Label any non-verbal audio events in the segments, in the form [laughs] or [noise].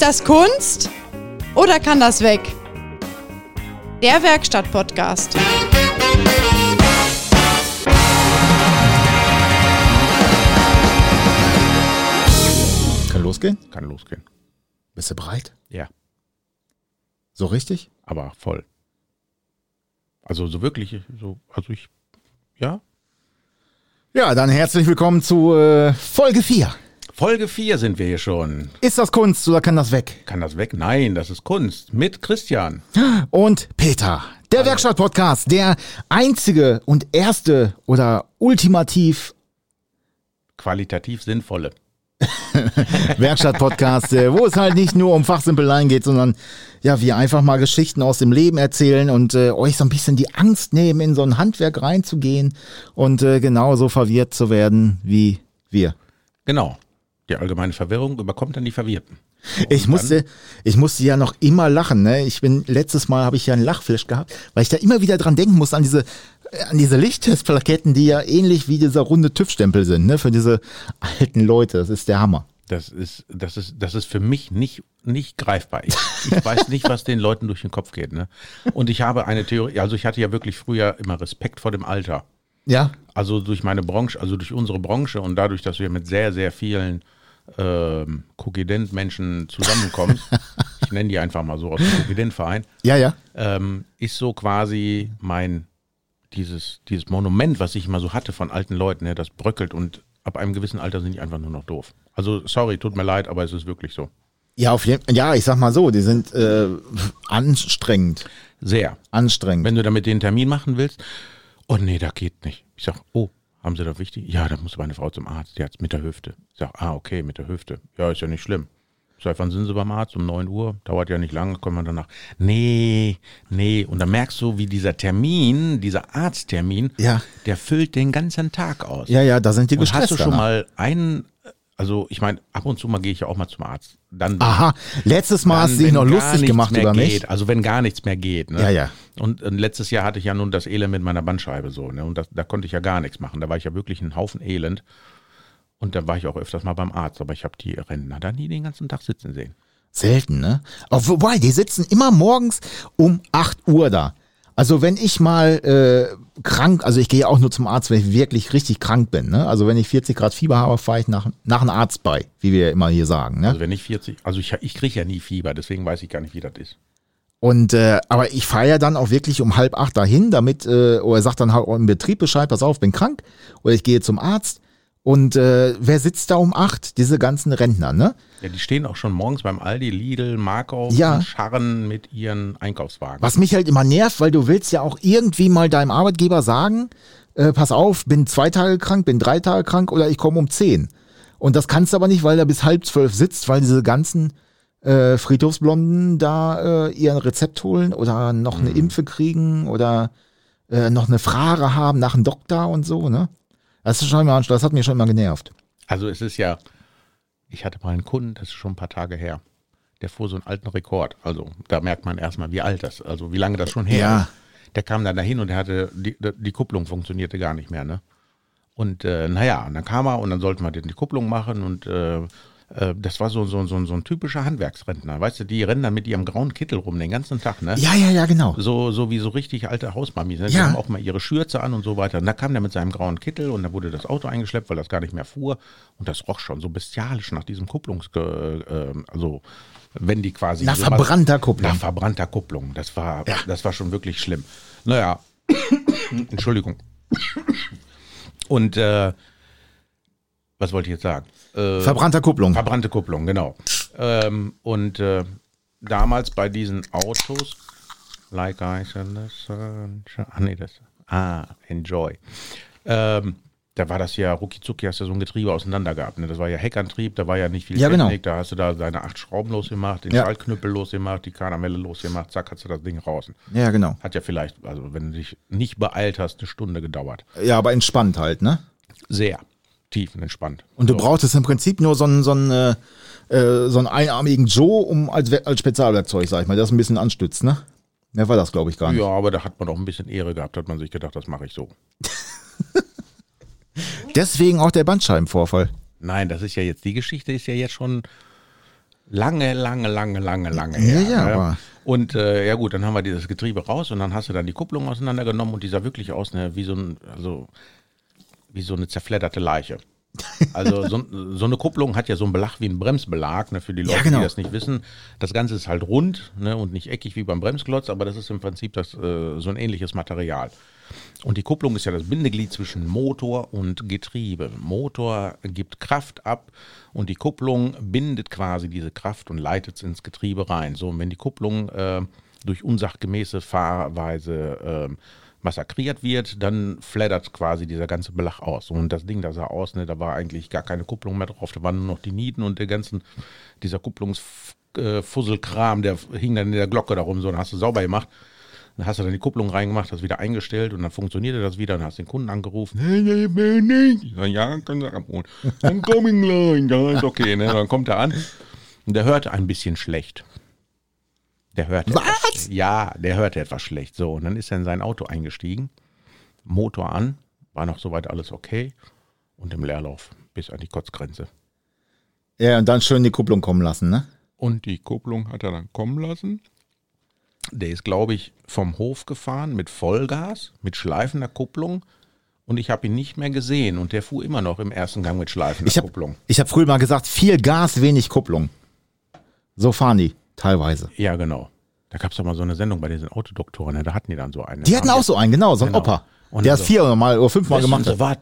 Ist das Kunst oder kann das weg? Der Werkstatt-Podcast. Kann losgehen? Kann losgehen. Bist du bereit? Ja, So richtig? aber voll. Also so wirklich, so, also ich, ja. Ja, dann herzlich willkommen zu äh, Folge 4. Folge 4 sind wir hier schon. Ist das Kunst oder kann das weg? Kann das weg? Nein, das ist Kunst. Mit Christian. Und Peter, der Werkstatt-Podcast, der einzige und erste oder ultimativ Qualitativ sinnvolle. [laughs] Werkstatt-Podcast, äh, wo es halt nicht nur um Fachsimpeleien geht, sondern ja, wir einfach mal Geschichten aus dem Leben erzählen und äh, euch so ein bisschen die Angst nehmen, in so ein Handwerk reinzugehen und äh, genauso verwirrt zu werden wie wir. Genau. Die allgemeine Verwirrung überkommt dann die Verwirrten. Ich dann? musste, ich musste ja noch immer lachen. Ne? Ich bin letztes Mal habe ich ja einen Lachflash gehabt, weil ich da immer wieder dran denken musste an diese an diese Lichttestplaketten, die ja ähnlich wie dieser runde TÜV-Stempel sind, ne? Für diese alten Leute. Das ist der Hammer. Das ist, das ist, das ist für mich nicht, nicht greifbar. Ich, ich weiß nicht, was den Leuten durch den Kopf geht. Ne? Und ich habe eine Theorie, also ich hatte ja wirklich früher immer Respekt vor dem Alter. Ja, Also durch meine Branche, also durch unsere Branche und dadurch, dass ja mit sehr, sehr vielen ähm, Kokident-Menschen zusammenkommst, [laughs] ich nenne die einfach mal so aus dem Kokident-Verein, ja, ja. ähm, ist so quasi mein, dieses, dieses Monument, was ich immer so hatte von alten Leuten, ne, das bröckelt und ab einem gewissen Alter sind die einfach nur noch doof. Also sorry, tut mir leid, aber es ist wirklich so. Ja, auf jeden Ja, ich sag mal so, die sind äh, anstrengend. Sehr. Anstrengend. Wenn du damit den Termin machen willst, oh nee, da geht nicht. Ich sag, oh, haben Sie da wichtig? Ja, da muss meine Frau zum Arzt, die hat's mit der Hüfte. Ich sag, ah, okay, mit der Hüfte. Ja, ist ja nicht schlimm. Ich wann sind Sie beim Arzt? Um 9 Uhr. Dauert ja nicht lange, kommen wir danach. Nee, nee. Und dann merkst du, wie dieser Termin, dieser Arzttermin, Ja. der füllt den ganzen Tag aus. ja, ja, da sind die Und hast gestresst. du schon danach. mal einen, also ich meine, ab und zu mal gehe ich ja auch mal zum Arzt. Dann, Aha, letztes Mal hast du dich noch lustig gemacht über mich. geht, Also wenn gar nichts mehr geht. Ne? Ja, ja. Und, und letztes Jahr hatte ich ja nun das Elend mit meiner Bandscheibe so. Ne? Und das, da konnte ich ja gar nichts machen. Da war ich ja wirklich ein Haufen Elend. Und da war ich auch öfters mal beim Arzt. Aber ich habe die Rentner da nie den ganzen Tag sitzen sehen. Selten, ne? Auch wobei, die sitzen immer morgens um 8 Uhr da. Also wenn ich mal äh, krank, also ich gehe auch nur zum Arzt, wenn ich wirklich richtig krank bin. Ne? Also wenn ich 40 Grad Fieber habe, fahre ich nach, nach einem Arzt bei, wie wir immer hier sagen. Ne? Also wenn ich 40, also ich, ich kriege ja nie Fieber, deswegen weiß ich gar nicht, wie das ist. Und äh, aber ich fahre ja dann auch wirklich um halb acht dahin, damit, äh, oder sagt dann halt im Betrieb Bescheid, pass auf, bin krank, oder ich gehe zum Arzt. Und äh, wer sitzt da um acht? Diese ganzen Rentner, ne? Ja, die stehen auch schon morgens beim Aldi, Lidl, Markov Ja. und scharren mit ihren Einkaufswagen. Was mich halt immer nervt, weil du willst ja auch irgendwie mal deinem Arbeitgeber sagen, äh, pass auf, bin zwei Tage krank, bin drei Tage krank oder ich komme um zehn. Und das kannst du aber nicht, weil er bis halb zwölf sitzt, weil diese ganzen äh, Friedhofsblonden da äh, ihren Rezept holen oder noch eine Impfe kriegen oder äh, noch eine Frage haben nach einem Doktor und so, ne? Das, ist schon immer, das hat mir schon immer genervt. Also es ist ja, ich hatte mal einen Kunden, das ist schon ein paar Tage her, der fuhr so einen alten Rekord. Also da merkt man erstmal, wie alt das, also wie lange das schon her Ja. ist. Der kam dann dahin und der hatte, die, die Kupplung funktionierte gar nicht mehr, ne? Und äh, naja, und dann kam er und dann sollten wir die Kupplung machen und äh, äh, das war so, so, so, so ein typischer Handwerksrentner. Weißt du, die rennen dann mit ihrem grauen Kittel rum den ganzen Tag, ne? Ja, ja, ja, genau. So, so wie so richtig alte Hausmamis. Ne? Die Ja. haben auch mal ihre Schürze an und so weiter. Und da kam der mit seinem grauen Kittel und da wurde das Auto eingeschleppt, weil das gar nicht mehr fuhr. Und das roch schon so bestialisch nach diesem Kupplungs... Äh, also, wenn die quasi... Nach so verbrannter Kupplung. Nach verbrannter Kupplung. Das war, Ja. das war schon wirklich schlimm. Naja, [coughs] Entschuldigung. Und äh, was wollte ich jetzt sagen? Äh, Verbrannter Kupplung. Verbrannte Kupplung, genau. Ähm, und äh, damals bei diesen Autos, like ice in the sunshine, ah nee, das, ah, enjoy. Ähm, da war das ja, rucki zucki hast du so ein Getriebe auseinander gehabt. Ne? Das war ja Heckantrieb, da war ja nicht viel Ja, genau. Technik, da hast du da deine acht Schrauben losgemacht, den Ja. Schaltknüppel losgemacht, die Karamelle losgemacht, zack, hast du das Ding raus. Ja, genau. Hat ja vielleicht, also wenn du dich nicht beeilt hast, eine Stunde gedauert. Ja, aber entspannt halt, ne? Sehr tiefenentspannt. Und du So. brauchtest im Prinzip nur so einen, so einen, äh, äh, so einen einarmigen Joe, um als, als Spezialwerkzeug, sag ich mal, das ein bisschen anstützt, ne? Mehr war das, glaube ich, gar nicht. Ja, aber da hat man auch ein bisschen Ehre gehabt, hat man sich gedacht, das mache ich so. [laughs] Deswegen auch der Bandscheibenvorfall. Nein, das ist ja jetzt, die Geschichte ist ja jetzt schon Lange, lange, lange, lange, lange Ja, her. ja, ne? aber- Und äh, ja gut, dann haben wir dieses Getriebe raus und dann hast du dann die Kupplung auseinandergenommen und die sah wirklich aus ne, wie so ein, also wie so eine zerfledderte Leiche. Also so, so eine Kupplung hat ja so einen Belag wie ein Bremsbelag, ne, für die Ja, Leute, genau. die das nicht wissen. Das Ganze ist halt rund ne, und nicht eckig wie beim Bremsklotz, aber das ist im Prinzip das, äh, so ein ähnliches Material. Und die Kupplung ist ja das Bindeglied zwischen Motor und Getriebe. Motor gibt Kraft ab und die Kupplung bindet quasi diese Kraft und leitet es ins Getriebe rein. So, und wenn die Kupplung äh, durch unsachgemäße Fahrweise äh, massakriert wird, dann flattert quasi dieser ganze Belag aus. Und das Ding, da sah aus, ne, da war eigentlich gar keine Kupplung mehr drauf, da waren nur noch die Nieten und der ganzen, dieser Kupplungsfusselkram, der hing dann in der Glocke darum, so, dann hast du sauber gemacht. Dann hast du dann die Kupplung reingemacht, das wieder eingestellt und dann funktionierte das wieder. Dann hast den Kunden angerufen. Hey, nee, bin nicht. Ich ja, können Sie abholen. Dann ich gleich. Ja, ist okay. Ne? Dann kommt er an und der hörte ein bisschen schlecht. Der hörte. Was? Etwas, ja, der hörte etwas schlecht. So, und dann ist er in sein Auto eingestiegen. Motor an, war noch soweit alles okay. Und im Leerlauf bis an die Kotzgrenze. Ja, und dann schön die Kupplung kommen lassen, ne? Und die Kupplung hat er dann kommen lassen. Der ist, glaube ich, vom Hof gefahren mit Vollgas, mit schleifender Kupplung. Und ich habe ihn nicht mehr gesehen. Und der fuhr immer noch im ersten Gang mit schleifender Ich habe Kupplung. hab früher mal gesagt, viel Gas, wenig Kupplung. So fahren die teilweise. Ja, genau. Da gab es doch mal so eine Sendung bei diesen Autodoktoren. ne? Da hatten die dann so einen. Die hatten auch so einen, genau, so einen Genau. Opa. Und der so- hat viermal oder fünfmal gemacht. Sie was?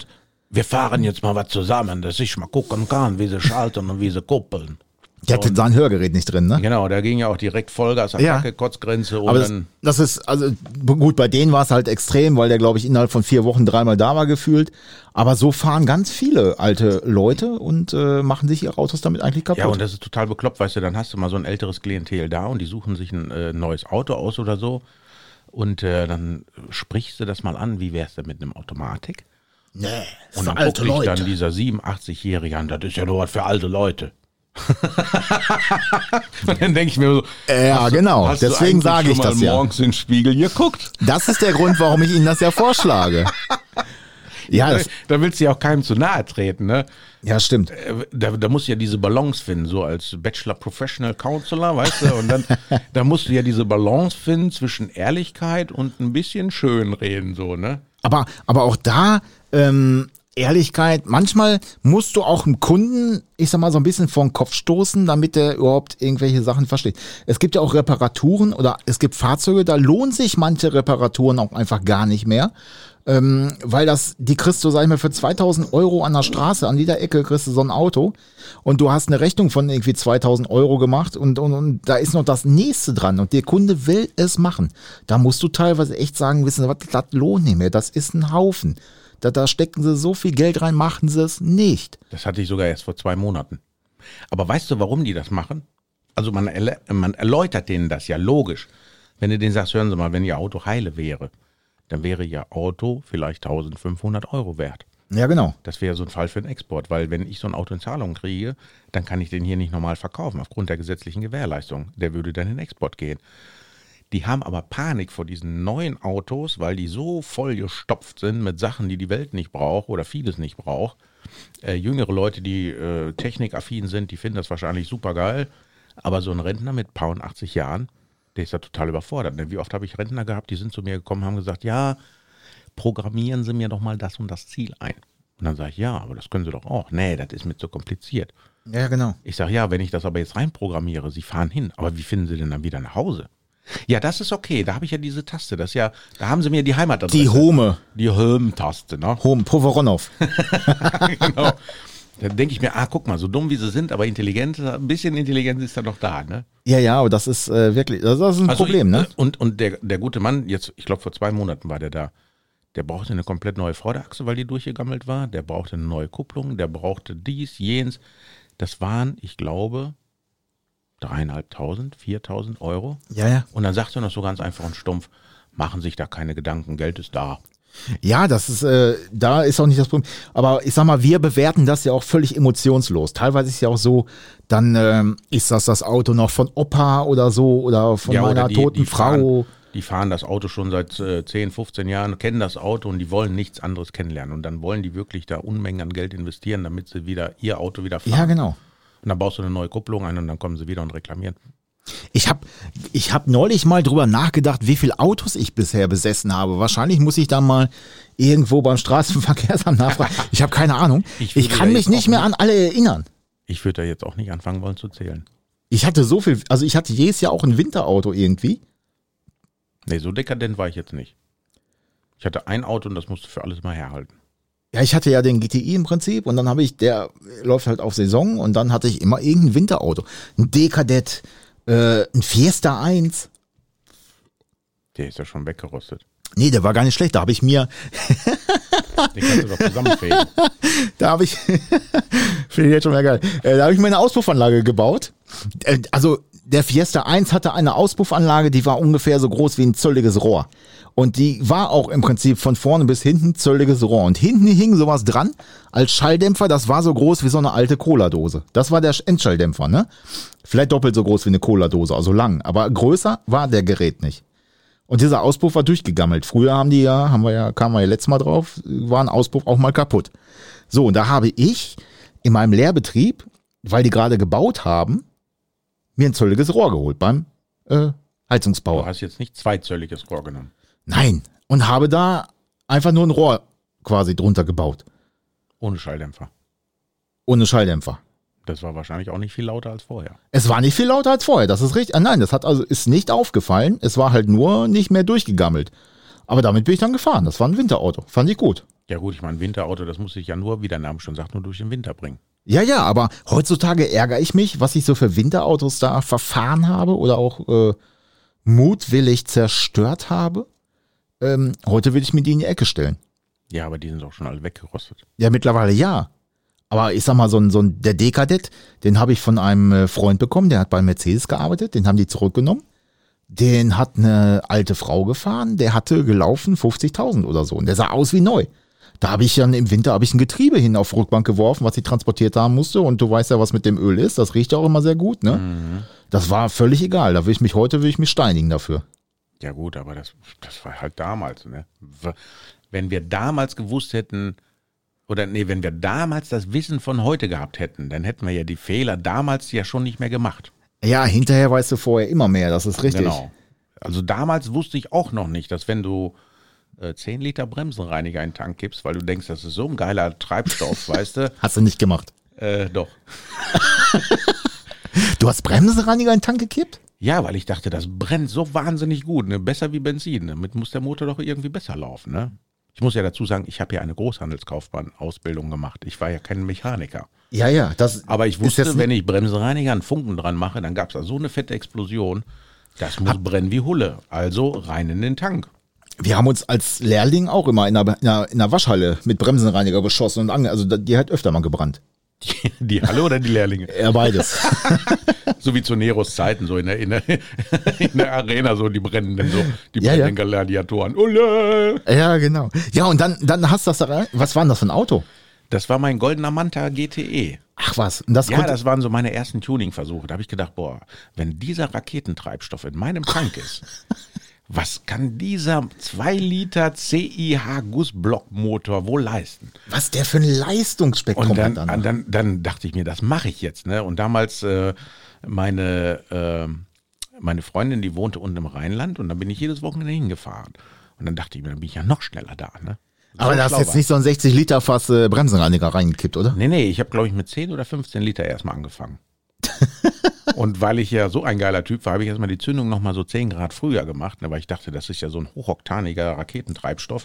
Wir fahren jetzt mal was zusammen, dass ich mal gucken kann, wie sie schalten und wie sie kuppeln. Der hatte sein Hörgerät nicht drin, ne? Genau, da ging ja auch direkt Vollgas, Ja. Attacke, Kotzgrenze und Aber das, das ist, also gut, bei denen war es halt extrem, weil der, glaube ich, innerhalb von vier Wochen dreimal da war gefühlt. Aber so fahren ganz viele alte Leute und äh, machen sich ihre Autos damit eigentlich kaputt. Ja, und das ist total bekloppt, weißt du, dann hast du mal so ein älteres Klientel da und die suchen sich ein äh, neues Auto aus oder so. Und äh, dann sprichst du das mal an, wie wär's denn mit einem Automatik? nee, Und dann guckt dich dann dieser 87-Jährige an, das ist ja nur was für alte Leute. Und dann denke ich mir so, Ja, hast genau. hast Deswegen sage ich das ja. morgens in den Spiegel geguckt. Das ist der Grund, warum ich Ihnen das ja vorschlage. Ja, das, Da willst du ja auch keinem zu nahe treten, ne? ja, stimmt. Äh, Da, da musst du ja diese Balance finden, so als Bachelor Professional Counselor, weißt du? Und dann [laughs] da musst du ja diese Balance finden zwischen Ehrlichkeit und ein bisschen Schönreden, so, ne? Aber, aber auch da, ähm, Ehrlichkeit, manchmal musst du auch dem Kunden, ich sag mal, so ein bisschen vor den Kopf stoßen, damit er überhaupt irgendwelche Sachen versteht. Es gibt ja auch Reparaturen oder es gibt Fahrzeuge, da lohnen sich manche Reparaturen auch einfach gar nicht mehr. Ähm, weil das, die kriegst du, sag ich mal, für 2000 Euro an der Straße, an jeder Ecke kriegst du so ein Auto und du hast eine Rechnung von irgendwie 2000 Euro gemacht und, und, und da ist noch das nächste dran und der Kunde will es machen. Da musst du teilweise echt sagen, wissen Sie was, das lohnt nicht mehr, das ist ein Haufen. Da, da stecken sie so viel Geld rein, machen sie es nicht. Das hatte ich sogar erst vor zwei Monaten. Aber weißt du, warum die das machen? Also man, erle- man erläutert denen das ja logisch. Wenn du denen sagst, hören Sie mal, wenn Ihr Auto heile wäre, dann wäre Ihr Auto vielleicht 1500 Euro wert. Ja, genau. Das wäre so ein Fall für den Export, weil wenn ich so ein Auto in Zahlung kriege, dann kann ich den hier nicht normal verkaufen, aufgrund der gesetzlichen Gewährleistung. Der würde dann in den Export gehen. Die haben aber Panik vor diesen neuen Autos, weil die so vollgestopft sind mit Sachen, die die Welt nicht braucht oder vieles nicht braucht. Äh, jüngere Leute, die äh, technikaffin sind, die finden das wahrscheinlich super geil. Aber so ein Rentner mit paar und 80 Jahren, der ist da total überfordert. Ne? Wie oft habe ich Rentner gehabt, die sind zu mir gekommen, haben gesagt, ja, programmieren Sie mir doch mal das und das Ziel ein. Und dann sage ich, ja, aber das können Sie doch auch. Nee, das ist mir zu kompliziert. Ja, genau. Ich sage, ja, wenn ich das aber jetzt reinprogrammiere, Sie fahren hin, aber wie finden Sie denn dann wieder nach Hause? Ja, das ist okay, da habe ich ja diese Taste, das ist ja, da haben Sie mir die Heimatadresse. Die Home, Die Home-Taste, ne? Home, Povoronov. [laughs] genau. Dann denke ich mir, ah, guck mal, so dumm wie sie sind, aber intelligent, ein bisschen Intelligenz ist da noch da, ne? Ja, ja, aber das ist äh, wirklich, das ist ein Also Problem, ich, ne? Und, und der, der gute Mann, jetzt, ich glaube, vor zwei Monaten war der da. Der brauchte eine komplett neue Vorderachse, weil die durchgegammelt war. Der brauchte eine neue Kupplung. Der brauchte dies, jenes. Das waren, ich glaube, dreieinhalbtausend, viertausend Euro. Ja, ja. Und dann sagt er noch so ganz einfach und stumpf, machen sich da keine Gedanken, Geld ist da. Ja, das ist, äh, da ist auch nicht das Problem. Aber ich sag mal, wir bewerten das ja auch völlig emotionslos. Teilweise ist es ja auch so, dann ähm, ist das das Auto noch von Opa oder so oder von Ja, oder meiner die- toten die Frau. Fahren, die fahren das Auto schon seit äh, 10, 15 Jahren, kennen das Auto und die wollen nichts anderes kennenlernen. Und dann wollen die wirklich da Unmengen an Geld investieren, damit sie wieder ihr Auto wieder fahren. Ja, genau. Und dann baust du eine neue Kupplung ein und dann kommen sie wieder und reklamieren. Ich habe ich hab neulich mal drüber nachgedacht, wie viele Autos ich bisher besessen habe. Wahrscheinlich muss ich da mal irgendwo beim Straßenverkehrsamt nachfragen. [laughs] Ich habe keine Ahnung. Ich Ich, kann mich nicht mehr an alle erinnern. Ich würde da jetzt auch nicht anfangen wollen zu zählen. Ich hatte so viel, also ich hatte jedes Jahr auch ein Winterauto irgendwie. Nee, so dekadent war ich jetzt nicht. Ich hatte ein Auto und das musste für alles mal herhalten. Ja, ich hatte ja den GTI im Prinzip und dann habe ich, der läuft halt auf Saison und dann hatte ich immer irgendein Winterauto. Ein D-Kadett, äh, ein Fiesta 1. Der ist ja schon weggerostet. Nee, der war gar nicht schlecht. Da habe ich mir, [laughs] Den kannst du doch zusammenfegen. [laughs] da habe ich, [laughs] finde ich jetzt schon mal geil, äh, da habe ich mir eine Auspuffanlage gebaut. Äh, also der Fiesta 1 hatte eine Auspuffanlage, die war ungefähr so groß wie ein zölliges Rohr. Und die war auch im Prinzip von vorne bis hinten zölliges Rohr. Und hinten hing sowas dran als Schalldämpfer, das war so groß wie so eine alte Cola-Dose. Das war der Endschalldämpfer, ne? Vielleicht doppelt so groß wie eine Cola-Dose, also lang. Aber größer war der Gerät nicht. Und dieser Auspuff war durchgegammelt. Früher haben die ja, haben wir ja, kamen wir ja letztes Mal drauf, war ein Auspuff auch mal kaputt. So, und da habe ich in meinem Lehrbetrieb, weil die gerade gebaut haben, mir ein zölliges Rohr geholt beim äh, Du Heizungsbauer. hast jetzt nicht zweizölliges Rohr genommen. Nein. Und habe da einfach nur ein Rohr quasi drunter gebaut. Ohne Schalldämpfer. Ohne Schalldämpfer. Das war wahrscheinlich auch nicht viel lauter als vorher. Es war nicht viel lauter als vorher, das ist richtig. Ah, nein, das hat also ist nicht aufgefallen. Es war halt nur nicht mehr durchgegammelt. Aber damit bin ich dann gefahren. Das war ein Winterauto. Fand ich gut. Ja gut, ich meine, Winterauto, das muss ich ja nur, wie der Name schon sagt, nur durch den Winter bringen. Ja, ja, aber heutzutage ärgere ich mich, was ich so für Winterautos da verfahren habe oder auch äh, mutwillig zerstört habe. Ähm, heute will ich mir die in die Ecke stellen. Ja, aber die sind doch schon alle weggerostet. Ja, mittlerweile ja. Aber ich sag mal, so ein, so ein der Dekadett, den habe ich von einem äh, Freund bekommen, der hat bei Mercedes gearbeitet, den haben die zurückgenommen. Den hat eine alte Frau gefahren, der hatte gelaufen 50.000 oder so und der sah aus wie neu. Da habe ich dann im Winter habe ich ein Getriebe hin auf Rückbank geworfen, was ich transportiert haben musste und du weißt ja, was mit dem Öl ist, das riecht ja auch immer sehr gut, ne? Das war völlig egal, da will ich mich heute will ich mich steinigen dafür. Ja gut, aber das, das war halt damals. Ne? Wenn wir damals gewusst hätten, oder nee, wenn wir damals das Wissen von heute gehabt hätten, dann hätten wir ja die Fehler damals ja schon nicht mehr gemacht. Ja, hinterher weißt du vorher immer mehr, das ist richtig. Genau. Also damals wusste ich auch noch nicht, dass wenn du äh, 10 Liter Bremsenreiniger in den Tank kippst, weil du denkst, das ist so ein geiler Treibstoff, weißt du? [laughs] Hast du nicht gemacht. Äh, doch. [laughs] Du hast Bremsenreiniger in den Tank gekippt? Ja, weil ich dachte, das brennt so wahnsinnig gut, ne? besser wie Benzin. Damit muss der Motor doch irgendwie besser laufen. Ne? Ich muss ja dazu sagen, ich habe ja eine Großhandelskaufmann-Ausbildung gemacht. Ich war ja kein Mechaniker. Ja, ja, das Aber ich wusste, wenn ich Bremsenreiniger einen Funken dran mache, dann gab es da so eine fette Explosion. Das muss brennen wie Hulle. Also rein in den Tank. Wir haben uns als Lehrling auch immer in der, in der, in der Waschhalle mit Bremsenreiniger beschossen und ange also die hat öfter mal gebrannt. Die, die Halle oder die Lehrlinge? [laughs] Ja, beides. [laughs] So wie zu Neros Zeiten, so in der, in der, [laughs] in der Arena, so die brennenden, so die Ja, ja. brennenden Gladiatoren. Ulle! ja, genau. Ja, und dann, dann hast du das da rein. Was war denn das für ein Auto? Das war mein goldener Manta GTE. Ach was, das Ja, das waren so meine ersten Tuning-Versuche. Da habe ich gedacht, boah, wenn dieser Raketentreibstoff in meinem Tank ist, was kann dieser 2 Liter CIH-Gussblockmotor wohl leisten? was der für ein Leistungsspektrum Und dann, hat dann. dann, dann, dachte ich mir, das mache ich jetzt. Ne? Und damals äh, meine, äh, meine Freundin, die wohnte unten im Rheinland und dann bin ich jedes Wochenende hingefahren. Und dann dachte ich mir, dann bin ich ja noch schneller da. Ne? So Aber da hast schlau jetzt nicht so ein 60 Liter Fass äh, Bremsenreiniger reingekippt, oder? Nee, nee, ich habe, glaube ich, mit 10 oder 15 Liter erstmal angefangen. [laughs] und weil ich ja so ein geiler Typ war, habe ich erstmal die Zündung nochmal so 10 Grad früher gemacht, ne, weil ich dachte, das ist ja so ein hochoktaniger Raketentreibstoff.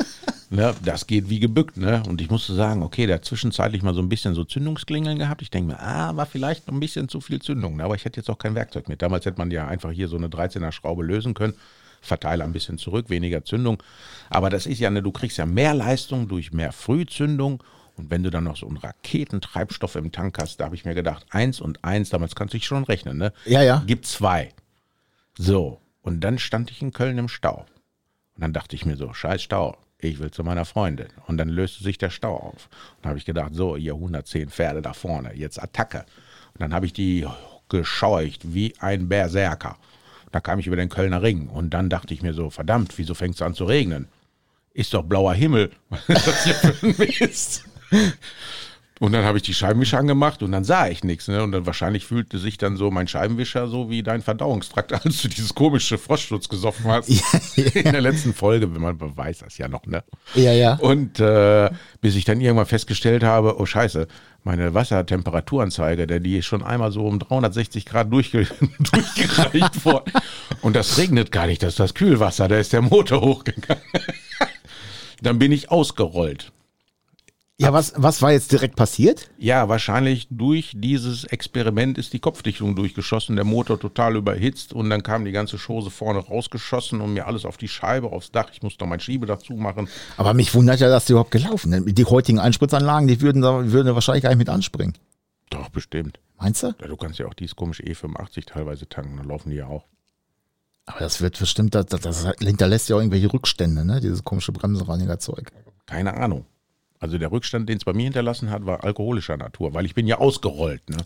[laughs] ne, das geht wie gebückt, ne? Und ich musste sagen, okay, hat zwischenzeitlich mal so ein bisschen so Zündungsklingeln gehabt. Ich denke mir, ah, war vielleicht noch ein bisschen zu viel Zündung, ne? aber ich hätte jetzt auch kein Werkzeug mit. Damals hätte man ja einfach hier so eine 13er Schraube lösen können. Verteiler ein bisschen zurück, weniger Zündung. Aber das ist ja, ne, du kriegst ja mehr Leistung durch mehr Frühzündung. Und wenn du dann noch so einen Raketentreibstoff im Tank hast, da habe ich mir gedacht, eins und eins, damals kannst du dich schon rechnen, ne? Ja, ja. Gibt zwei. So, und dann stand ich in Köln im Stau. Und dann dachte ich mir so, scheiß Stau, ich will zu meiner Freundin. Und dann löste sich der Stau auf. Und dann habe ich gedacht, so, ihr 110 Pferde da vorne, jetzt Attacke. Und dann habe ich die gescheucht wie ein Berserker. Da kam ich über den Kölner Ring. Und dann dachte ich mir so, verdammt, wieso fängt es an zu regnen? Ist doch blauer Himmel. [laughs] Was ist das hier für ein Mist? [laughs] Und dann habe ich die Scheibenwischer angemacht und dann sah ich nichts. Ne? Und dann wahrscheinlich fühlte sich dann so mein Scheibenwischer so wie dein Verdauungstrakt, [laughs] als du dieses komische Frostschutz gesoffen hast. Ja, In der letzten Folge, wenn man weiß das ja noch, ne? Ja, ja. Und äh, bis ich dann irgendwann festgestellt habe, oh scheiße, meine Wassertemperaturanzeige, der die ist schon einmal so um 360 Grad durchge [laughs] durchgereicht worden. Und das regnet gar nicht, das ist das Kühlwasser, da ist der Motor hochgegangen. dann bin ich ausgerollt. Ja, was, was war jetzt direkt passiert? Ja, wahrscheinlich durch dieses Experiment ist die Kopfdichtung durchgeschossen, der Motor total überhitzt und dann kam die ganze Chose vorne rausgeschossen und mir alles auf die Scheibe, aufs Dach. Ich musste noch mein Schiebe dazu machen. Aber mich wundert ja, dass die überhaupt gelaufen sind. Die heutigen Einspritzanlagen, die würden da würden wahrscheinlich gar nicht mit anspringen. Doch, bestimmt. Meinst du? Ja, du kannst ja auch dieses komische E85 teilweise tanken, dann laufen die ja auch. Aber das wird bestimmt, das, das, das hinterlässt ja auch irgendwelche Rückstände, ne? Dieses komische Bremsenreinigerzeug. Keine Ahnung. Also der Rückstand, den es bei mir hinterlassen hat, war alkoholischer Natur, weil ich bin ja ausgerollt. Ne?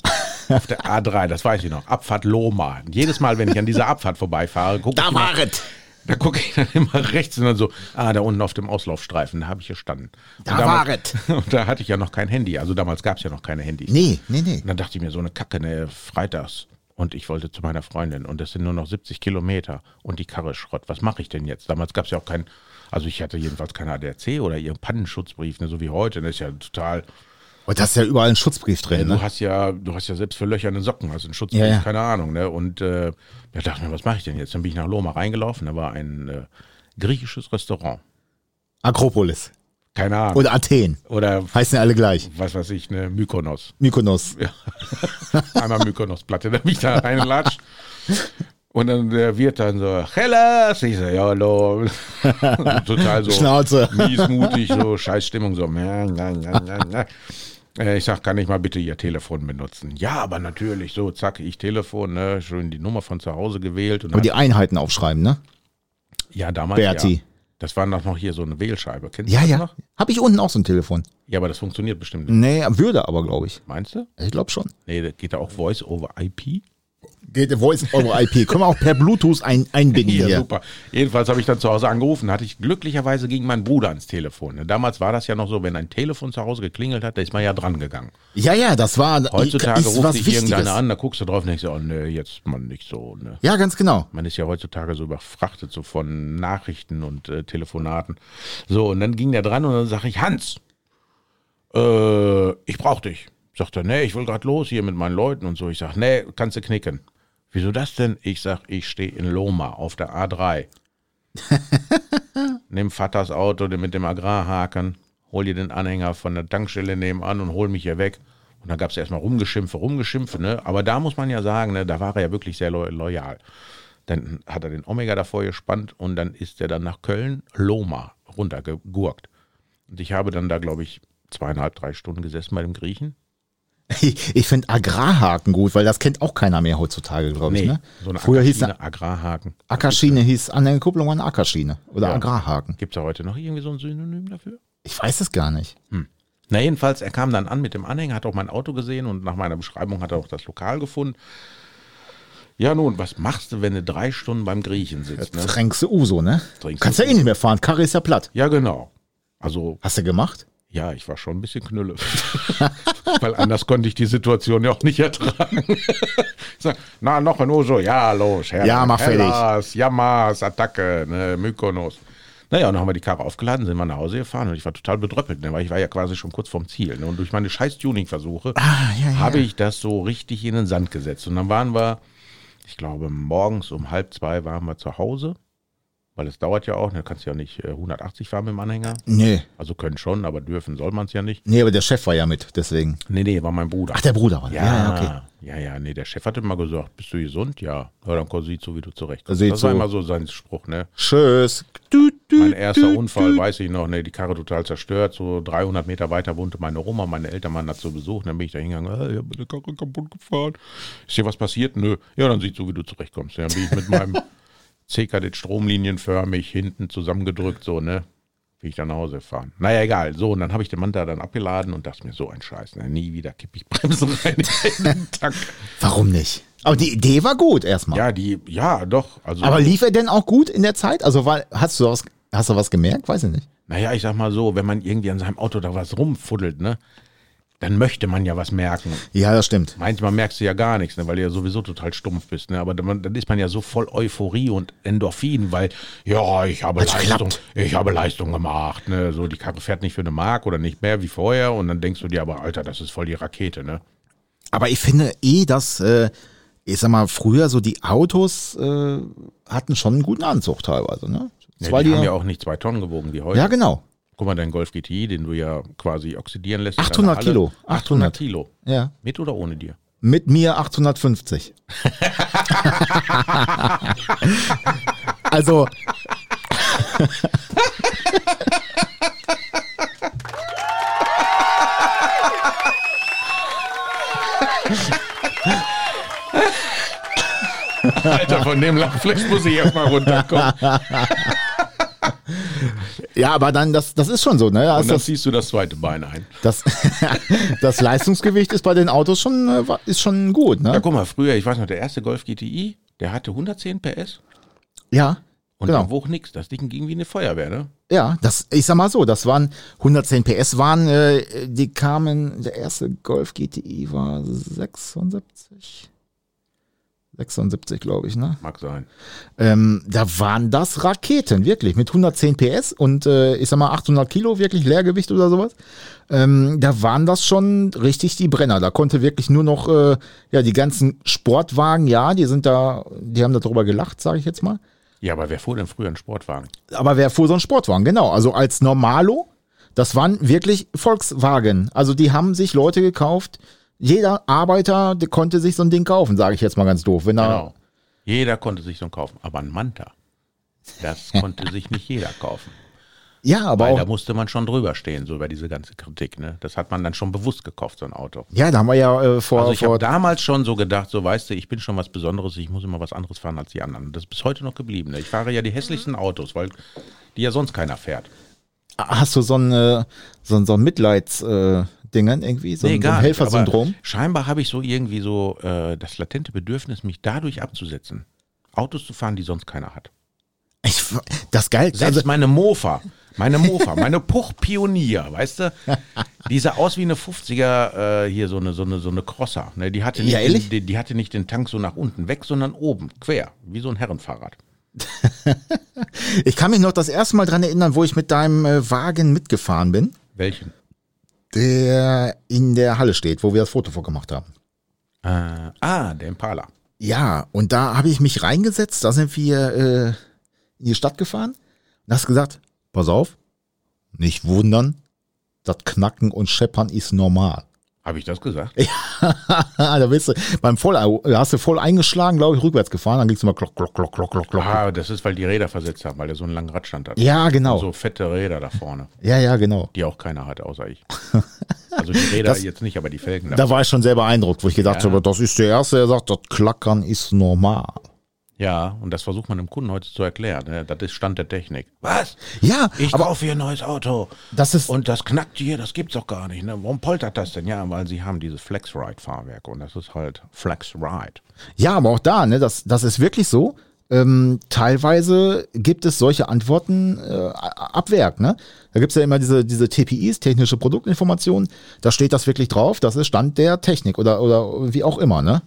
Auf der A3, das weiß ich noch. Abfahrt Loma. Und jedes Mal, wenn ich an dieser Abfahrt vorbeifahre, gucke ich, immer- es! da gucke ich dann immer rechts und dann so, ah, da unten auf dem Auslaufstreifen, da habe ich gestanden. Und Da damals- war es. [laughs] Und da hatte ich ja noch kein Handy. Also damals gab es ja noch keine Handys. Nee, nee, nee. Und dann dachte ich mir, so eine Kacke, ne, freitags. Und ich wollte zu meiner Freundin und das sind nur noch 70 Kilometer und die Karre Schrott. Was mache ich denn jetzt? Damals gab es ja auch kein, also ich hatte jedenfalls kein ADAC oder ihren Pannenschutzbrief, ne, so wie heute. Das ist ja total. Und da ist ja überall ein Schutzbrief drin, Du ne? hast ja, du hast ja selbst für löcherne Socken, also einen Schutzbrief, Ja, ja. keine Ahnung, ne? Und äh, da dachte ich mir, was mache ich denn jetzt? Dann bin ich nach Loma reingelaufen, da war ein äh, griechisches Restaurant. Akropolis. Keine Ahnung. Oder Athen. Oder Heißen ja alle gleich. was weiß ich, ne, Mykonos. Mykonos. [laughs] Einmal Mykonos-Platte, da bin ich da reingelatscht. [laughs] Und dann der Wirt dann so, Hellas, ich so, ja, hallo. [laughs] Total so Schnauze. miesmutig, so [laughs] scheiß Stimmung, so. ja, ja, ja, ja, ja. Äh, Ich sag, kann ich mal bitte Ihr Telefon benutzen? Ja, aber natürlich, so, zack, ich Telefon, ne, schon die Nummer von zu Hause gewählt. Aber die Einheiten aufschreiben, ne? ja, damals, Berti. ja. Das war noch hier so eine Wählscheibe. Kennst Ja, du das ja. noch? Habe ich unten auch so ein Telefon. Ja, aber das funktioniert bestimmt nicht. Nee, würde aber, glaube ich. Meinst du? Ich glaube schon. Nee, da geht da auch Voice over IP? Geht Voice over IP. Können wir auch per Bluetooth ein, einbinden [laughs] Ja, hier. super. Jedenfalls habe ich dann zu Hause angerufen, hatte ich glücklicherweise gegen meinen Bruder ans Telefon. Ne, Damals war das ja noch so, wenn ein Telefon zu Hause geklingelt hat, da ist man ja dran gegangen. Ja, ja, das war Heutzutage ist ruft dich irgendeiner an, da guckst du drauf und denkst, oh ne, jetzt mal nicht so. Ne. Ja, ganz genau. Man ist ja heutzutage so überfrachtet so von Nachrichten und äh, Telefonaten. So, und dann ging der dran und dann sage ich, Hans, äh, ich brauch dich. Sagt er, nee, ich will gerade los hier mit meinen Leuten und so. Ich sag, nee, kannst du knicken. Wieso das denn? Ich sag, ich stehe in Loma auf der A3. [laughs] Nimm Vaters Auto mit dem Agrarhaken, hol dir den Anhänger von der Tankstelle nebenan und hol mich hier weg. Und dann gab es erstmal Rumgeschimpfe, Rumgeschimpfe, ne? Aber da muss man ja sagen, ne, da war er ja wirklich sehr lo loyal. Dann hat er den Omega davor gespannt und dann ist er dann nach Köln, Loma, runtergegurkt. Und ich habe dann da, glaube ich, zweieinhalb, drei Stunden gesessen bei dem Griechen. Ich, ich finde Agrarhaken gut, weil das kennt auch keiner mehr heutzutage, glaube ich. Ne? so eine Früher hieß eine Agrarhaken. Ackerschiene, hieß Anhängerkupplung war eine Ackerschiene oder Ja. Agrarhaken. Gibt es da heute noch irgendwie so ein Synonym dafür? Ich weiß es gar nicht. Na, jedenfalls, er kam dann an mit dem Anhänger, hat auch mein Auto gesehen und nach meiner Beschreibung hat er auch das Lokal gefunden. Ja, nun, was machst du, wenn du drei Stunden beim Griechen sitzt? Ne? Trinkst du Uso, ne? Trinkst Kannst du ja eh nicht mehr fahren. Karre ist ja platt. Ja, genau. Also, Hast du gemacht? Ja, ich war schon ein bisschen knülle. [laughs] Weil anders konnte ich die Situation ja auch nicht ertragen. [laughs] sag, na, noch ein Uso, ja, los. Herr, Ja, mach fertig. Hellas, Yamas, Attacke, ne, Mykonos. Naja, und dann haben wir die Karre aufgeladen, sind wir nach Hause gefahren und ich war total bedröppelt, ne, weil ich war ja quasi schon kurz vorm Ziel. Ne, und durch meine scheiß Tuning-Versuche Ah, ja, ja. habe ich das so richtig in den Sand gesetzt. Und dann waren wir, ich glaube, morgens um halb zwei waren wir zu Hause, weil es dauert ja auch, ne, du kannst ja nicht äh, 180 fahren mit dem Anhänger. Nee. Also können schon, aber dürfen soll man es ja nicht. Nee, aber der Chef war ja mit, deswegen. Nee, nee, war mein Bruder. Ach, der Bruder war. Ja, ja, okay. ja, ja, nee, der Chef hatte immer gesagt, bist du gesund? Ja. Ja, dann sieh zu, wie du zurechtkommst. Sieh das war immer so sein Spruch, ne? Tschüss. Du, du, Mein erster du, Unfall, du. weiß ich noch, ne, die Karre total zerstört. So 300 Meter weiter wohnte meine Oma, meine Eltern waren da zu Besuch. Dann bin ich da hingegangen, äh, ich habe meine Karre kaputt gefahren. Ist dir was passiert? Nö. Ja, dann sieh zu, wie du zurechtkommst. Dann bin ich mit meinem [laughs] CKD stromlinienförmig hinten zusammengedrückt, so, ne? Wie ich dann nach Hause fahren. Naja, egal. So, und dann habe ich den Manta dann abgeladen und dachte mir, so ein Scheiß. Ne? Nie wieder kipp ich Bremsen [laughs] rein in den Tank. Warum nicht? Aber die Idee war gut erstmal. Ja, die, ja, doch. Also, Aber lief er denn auch gut in der Zeit? Also war, hast du was, hast du was gemerkt? Weiß ich nicht. naja, ich sag mal so, wenn man irgendwie an seinem Auto da was rumfuddelt, ne? Dann möchte man ja was merken. Ja, das stimmt. Manchmal merkst du ja gar nichts, ne, weil du ja sowieso total stumpf bist. Ne? Aber dann, dann ist man ja so voll Euphorie und Endorphin, weil, ja, ich habe Leistung, klappt. ich habe Leistung gemacht. Ne? So, die Karre fährt nicht für eine Mark oder nicht mehr wie vorher. Und dann denkst du dir, aber Alter, das ist voll die Rakete, ne? Aber ich finde eh, dass, äh, ich sag mal, früher so die Autos äh, hatten schon einen guten Anzug teilweise, ne? Ja, die die haben ja auch nicht zwei Tonnen gewogen wie heute. ja, genau. Guck mal, dein Golf GTI, den du ja quasi oxidieren lässt. in 800 deiner Halle. Kilo. 800 Kilo. Ja. Mit oder ohne dir? Mit mir 850. [laughs] also. Alter, von dem Lachfleisch muss ich erstmal runterkommen. [laughs] Ja, aber dann, das, das ist schon so, ne? Da Und ist dann das, ziehst du das zweite Bein ein. das, [laughs] das Leistungsgewicht ist bei den Autos schon, äh, ist schon gut, Ja, ne? guck mal, früher, ich weiß noch, der erste Golf GTI, der hatte 110 PS Ja. und Genau. der wog nix. Das Ding ging wie eine Feuerwehr, ne? Ja, das, ich sag mal so, das waren 110 PS waren, äh, die kamen, der erste Golf GTI war 76, 76 glaube ich, ne? Mag sein. Ähm, da waren das Raketen, wirklich, mit 110 PS und äh, ich sag mal 800 Kilo, wirklich Leergewicht oder sowas. Ähm, da waren das schon richtig die Brenner. Da konnte wirklich nur noch, äh, ja, die ganzen Sportwagen, ja, die sind da, die haben darüber gelacht, sage ich jetzt mal. Ja, aber wer fuhr denn früher einen Sportwagen? Aber wer fuhr so einen Sportwagen? Genau, also als Normalo, das waren wirklich Volkswagen. Also die haben sich Leute gekauft. Jeder Arbeiter der konnte sich so ein Ding kaufen, sage ich jetzt mal ganz doof. Wenn er, Genau. Jeder konnte sich so einen kaufen. Aber ein Manta, das [laughs] konnte sich nicht jeder kaufen. Ja, aber Weil da auch, musste man schon drüber stehen, so über diese ganze Kritik. Ne? Das hat man dann schon bewusst gekauft, so ein Auto. ja, da haben wir ja äh, vor, Also ich habe damals schon so gedacht, so weißt du, ich bin schon was Besonderes, ich muss immer was anderes fahren als die anderen. Das ist bis heute noch geblieben. Ne? Ich fahre ja die hässlichsten Autos, weil die ja sonst keiner fährt. hast du so ein, äh, so ein, so ein Mitleidsdingen äh, Dingen irgendwie, so, ein- so ein Helfersyndrom. Scheinbar habe ich so irgendwie so äh, das latente Bedürfnis, mich dadurch abzusetzen. Autos zu fahren, die sonst keiner hat. Ich, das geil, Selbst also, meine Mofa, meine Mofa, meine Puch-Pionier, weißt du? [laughs] Die sah aus wie eine 50er, äh, hier so eine, so eine, so eine Crosser. Ne? Die, hatte nicht Ja, den, die, die hatte nicht den Tank so nach unten weg, sondern oben, quer, wie so ein Herrenfahrrad. [laughs] ich kann mich noch das erste Mal dran erinnern, wo ich mit deinem äh, Wagen mitgefahren bin, Welchen? Der in der Halle steht, wo wir das Foto vorgemacht haben. Äh, ah, der Impala. Ja, und da habe ich mich reingesetzt, da sind wir äh, in die Stadt gefahren und hast gesagt, pass auf, nicht wundern, das Knacken und Scheppern ist normal. Habe ich das gesagt? [laughs] da bist du beim Voll, da hast du voll eingeschlagen, glaube ich, rückwärts gefahren, dann ging es immer klock, klock, klock, klock, klock, klock. Ah, das ist, weil die Räder versetzt haben, weil der so einen langen Radstand hat. Ja, genau. Und so fette Räder da vorne, Ja, ja, genau. die auch keiner hat, außer ich. [laughs] Also die Räder Das- jetzt nicht, aber die Felgen. Da war ich schon sehr beeindruckt, wo ich gedacht Ja. habe, das ist der Erste, der sagt, das Klackern ist normal. Ja, und das versucht man dem Kunden heute zu erklären. Ne? Das ist Stand der Technik. Was? Ja, Ich aber kaufe hier ein neues Auto. das ist, Und das knackt hier, das gibt's doch gar nicht. Ne? Warum poltert das denn? Ja, weil sie haben dieses Flex-Ride-Fahrwerk und das ist halt Flex-Ride. ja, aber auch da, ne, das, das ist wirklich so. Ähm, teilweise gibt es solche Antworten äh, ab Werk, ne? Da gibt's ja immer diese, diese TPIs, technische Produktinformationen, da steht das wirklich drauf, das ist Stand der Technik oder, oder wie auch immer, ne?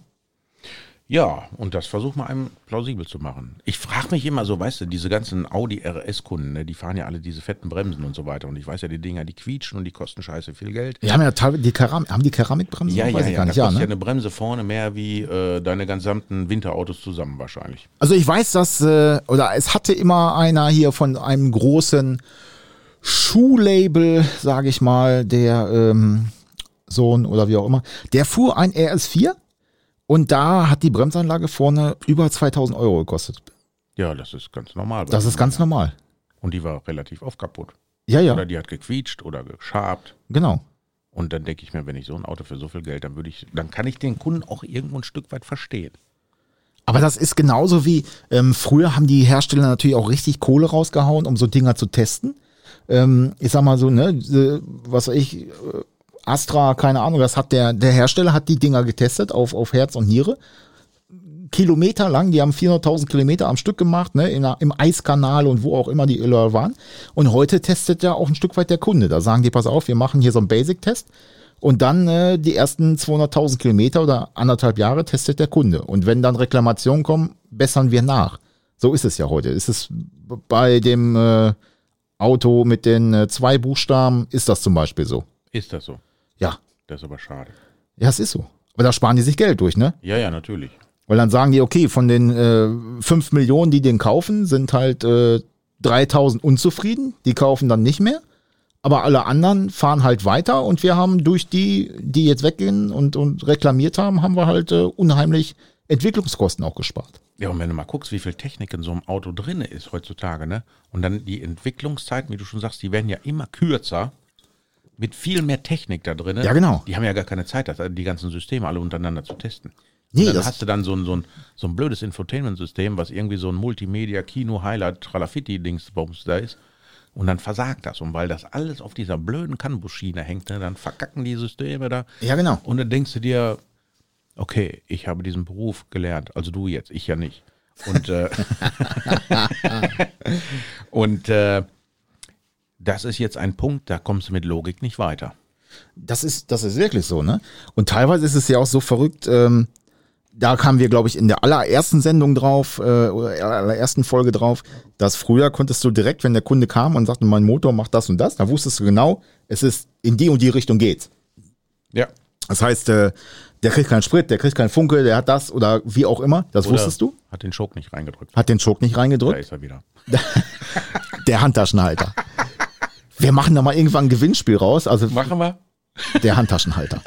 Ja, und das versucht man einem plausibel zu machen. Ich frage mich immer so, weißt du, diese ganzen Audi RS-Kunden, ne, die fahren ja alle diese fetten Bremsen und so weiter. Und ich weiß ja, die Dinger, die quietschen und die kosten scheiße viel Geld. Wir haben ja teilweise die Keramik, haben die Keramikbremsen? Ja, ja, ja. gar Da nicht, ja, kostet ja ne? eine Bremse vorne mehr wie äh, deine gesamten Winterautos zusammen wahrscheinlich. Also ich weiß, dass, äh, oder es hatte immer einer hier von einem großen Schuhlabel, sage ich mal, der ähm, Sohn oder wie auch immer, der fuhr ein RS4 und da hat die Bremsanlage vorne über 2000 Euro gekostet. Ja, das ist ganz normal. Das ist ganz normal. Und die war relativ oft kaputt. Ja, ja, Oder die hat gequietscht oder geschabt. genau. Und dann denke ich mir, wenn ich so ein Auto für so viel Geld, dann würde ich, dann kann ich den Kunden auch irgendwo ein Stück weit verstehen. Aber das ist genauso wie, ähm, früher haben die Hersteller natürlich auch richtig Kohle rausgehauen, um so Dinger zu testen. Ähm, ich sag mal so, ne, was weiß ich, äh, Astra, keine Ahnung, das hat der, der Hersteller hat die Dinger getestet auf, auf Herz und Niere. Kilometer lang, die haben 400.000 Kilometer am Stück gemacht, ne, in, im Eiskanal und wo auch immer die Öler waren. Und heute testet ja auch ein Stück weit der Kunde. Da sagen die, pass auf, wir machen hier so einen Basic-Test. Und dann äh, die ersten 200.000 Kilometer oder anderthalb Jahre testet der Kunde. Und wenn dann Reklamationen kommen, bessern wir nach. So ist es ja heute. Ist es bei dem äh, Auto mit den äh, zwei Buchstaben, ist das zum Beispiel so. Ist das so? Ja, Das ist aber schade. ja, es ist so. Aber da sparen die sich Geld durch, ne? Ja, ja, natürlich. Weil dann sagen die, okay, von den äh, 5 Millionen, die den kaufen, sind halt äh, 3000 unzufrieden. Die kaufen dann nicht mehr. Aber alle anderen fahren halt weiter und wir haben durch die, die jetzt weggehen und, und reklamiert haben, haben wir halt äh, unheimlich Entwicklungskosten auch gespart. Ja, und wenn du mal guckst, wie viel Technik in so einem Auto drin ist heutzutage, ne? Und dann die Entwicklungszeiten, wie du schon sagst, die werden ja immer kürzer, mit viel mehr Technik da drin. Ja, genau. Die haben ja gar keine Zeit, das, die ganzen Systeme alle untereinander zu testen. Nee, und dann hast du dann so ein, so ein, so ein blödes Infotainment-System, was irgendwie so ein Multimedia, Kino, Highlight, Tralafitti-Dingsbums da ist. Und dann versagt das. Und weil das alles auf dieser blöden Canbus-Schiene hängt, ne, dann verkacken die Systeme da. Ja, genau. Und dann denkst du dir, okay, ich habe diesen Beruf gelernt, also du jetzt, ich ja nicht. Und, äh, [laughs] [laughs] und äh, das ist jetzt ein Punkt, da kommst du mit Logik nicht weiter. Das ist, das ist wirklich so, ne? Und teilweise ist es ja auch so verrückt, ähm, da kamen wir, glaube ich, in der allerersten Sendung drauf, äh, oder allerersten Folge drauf, dass früher konntest du direkt, wenn der Kunde kam und sagte, mein Motor macht das und das, da wusstest du genau, es ist in die und die Richtung geht's. Ja. Das heißt, äh, der kriegt keinen Sprit, der kriegt keinen Funke, der hat das oder wie auch immer, das Oder wusstest du. Hat den Schock nicht reingedrückt. Hat den Choke nicht Da reingedrückt, ist er wieder. [laughs] der Handtaschenhalter. Wir machen da mal irgendwann ein Gewinnspiel raus, also Machen wir? Der Handtaschenhalter.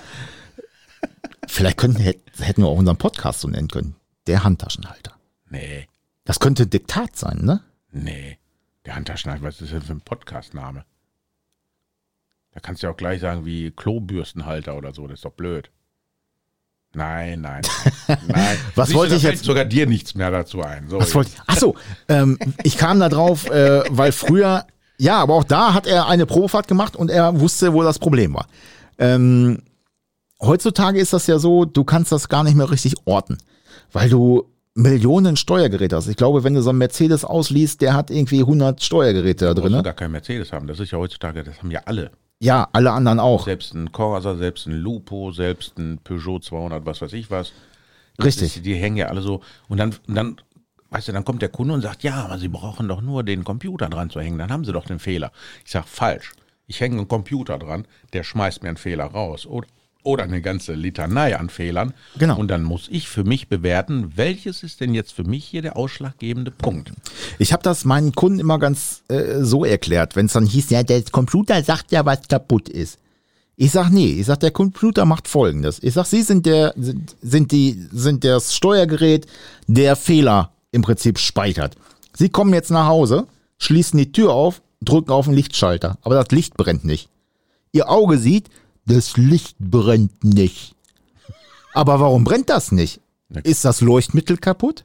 Vielleicht könnten, hätt- hätten wir auch unseren Podcast so nennen können. Der Handtaschenhalter. Nee, Das könnte Diktat sein, ne? nee. Der Handtaschenhalter, was ist das denn für ein Podcastname? Da kannst du ja auch gleich sagen wie Klobürstenhalter oder so, das ist doch blöd. Nein, nein, [laughs] nein. Was Siehst du, wollte da ich jetzt- sogar dir nichts mehr dazu ein. So, Was wollte ich? Achso, ähm, ich kam da drauf, äh, weil früher, ja, aber auch da hat er eine Probefahrt gemacht und er wusste, wo das Problem war. Ähm, heutzutage ist das ja so, du kannst das gar nicht mehr richtig orten, weil du Millionen Steuergeräte hast. Ich glaube, wenn du so einen Mercedes ausliest, der hat irgendwie 100 Steuergeräte da Du musst drin. gar keinen Mercedes haben. Das ist ja heutzutage, das haben ja alle. Ja, alle anderen auch. Selbst ein Corsa, selbst ein Lupo, selbst ein Peugeot 200, was weiß ich was. Richtig. Ist, die hängen ja alle so. Und dann, und dann, weißt du, dann kommt der Kunde und sagt, ja, aber Sie brauchen doch nur den Computer dran zu hängen. Dann haben Sie doch den Fehler. Ich sage, falsch. Ich hänge einen Computer dran, der schmeißt mir einen Fehler raus. Oder, oder eine ganze Litanei an Fehlern. Genau. Und dann muss ich für mich bewerten, welches ist denn jetzt für mich hier der ausschlaggebende Punkt. Ich habe das meinen Kunden immer ganz äh, so erklärt, wenn es dann hieß, ja, der Computer sagt ja, was kaputt ist. Ich sag nee, ich sag, der Computer macht folgendes. Ich sag, Sie sind der, sind, sind die, sind das Steuergerät, der Fehler im Prinzip speichert. Sie kommen jetzt nach Hause, schließen die Tür auf, drücken auf den Lichtschalter, aber das Licht brennt nicht. Ihr Auge sieht, das Licht brennt nicht. Aber warum brennt das nicht? Ist das Leuchtmittel kaputt?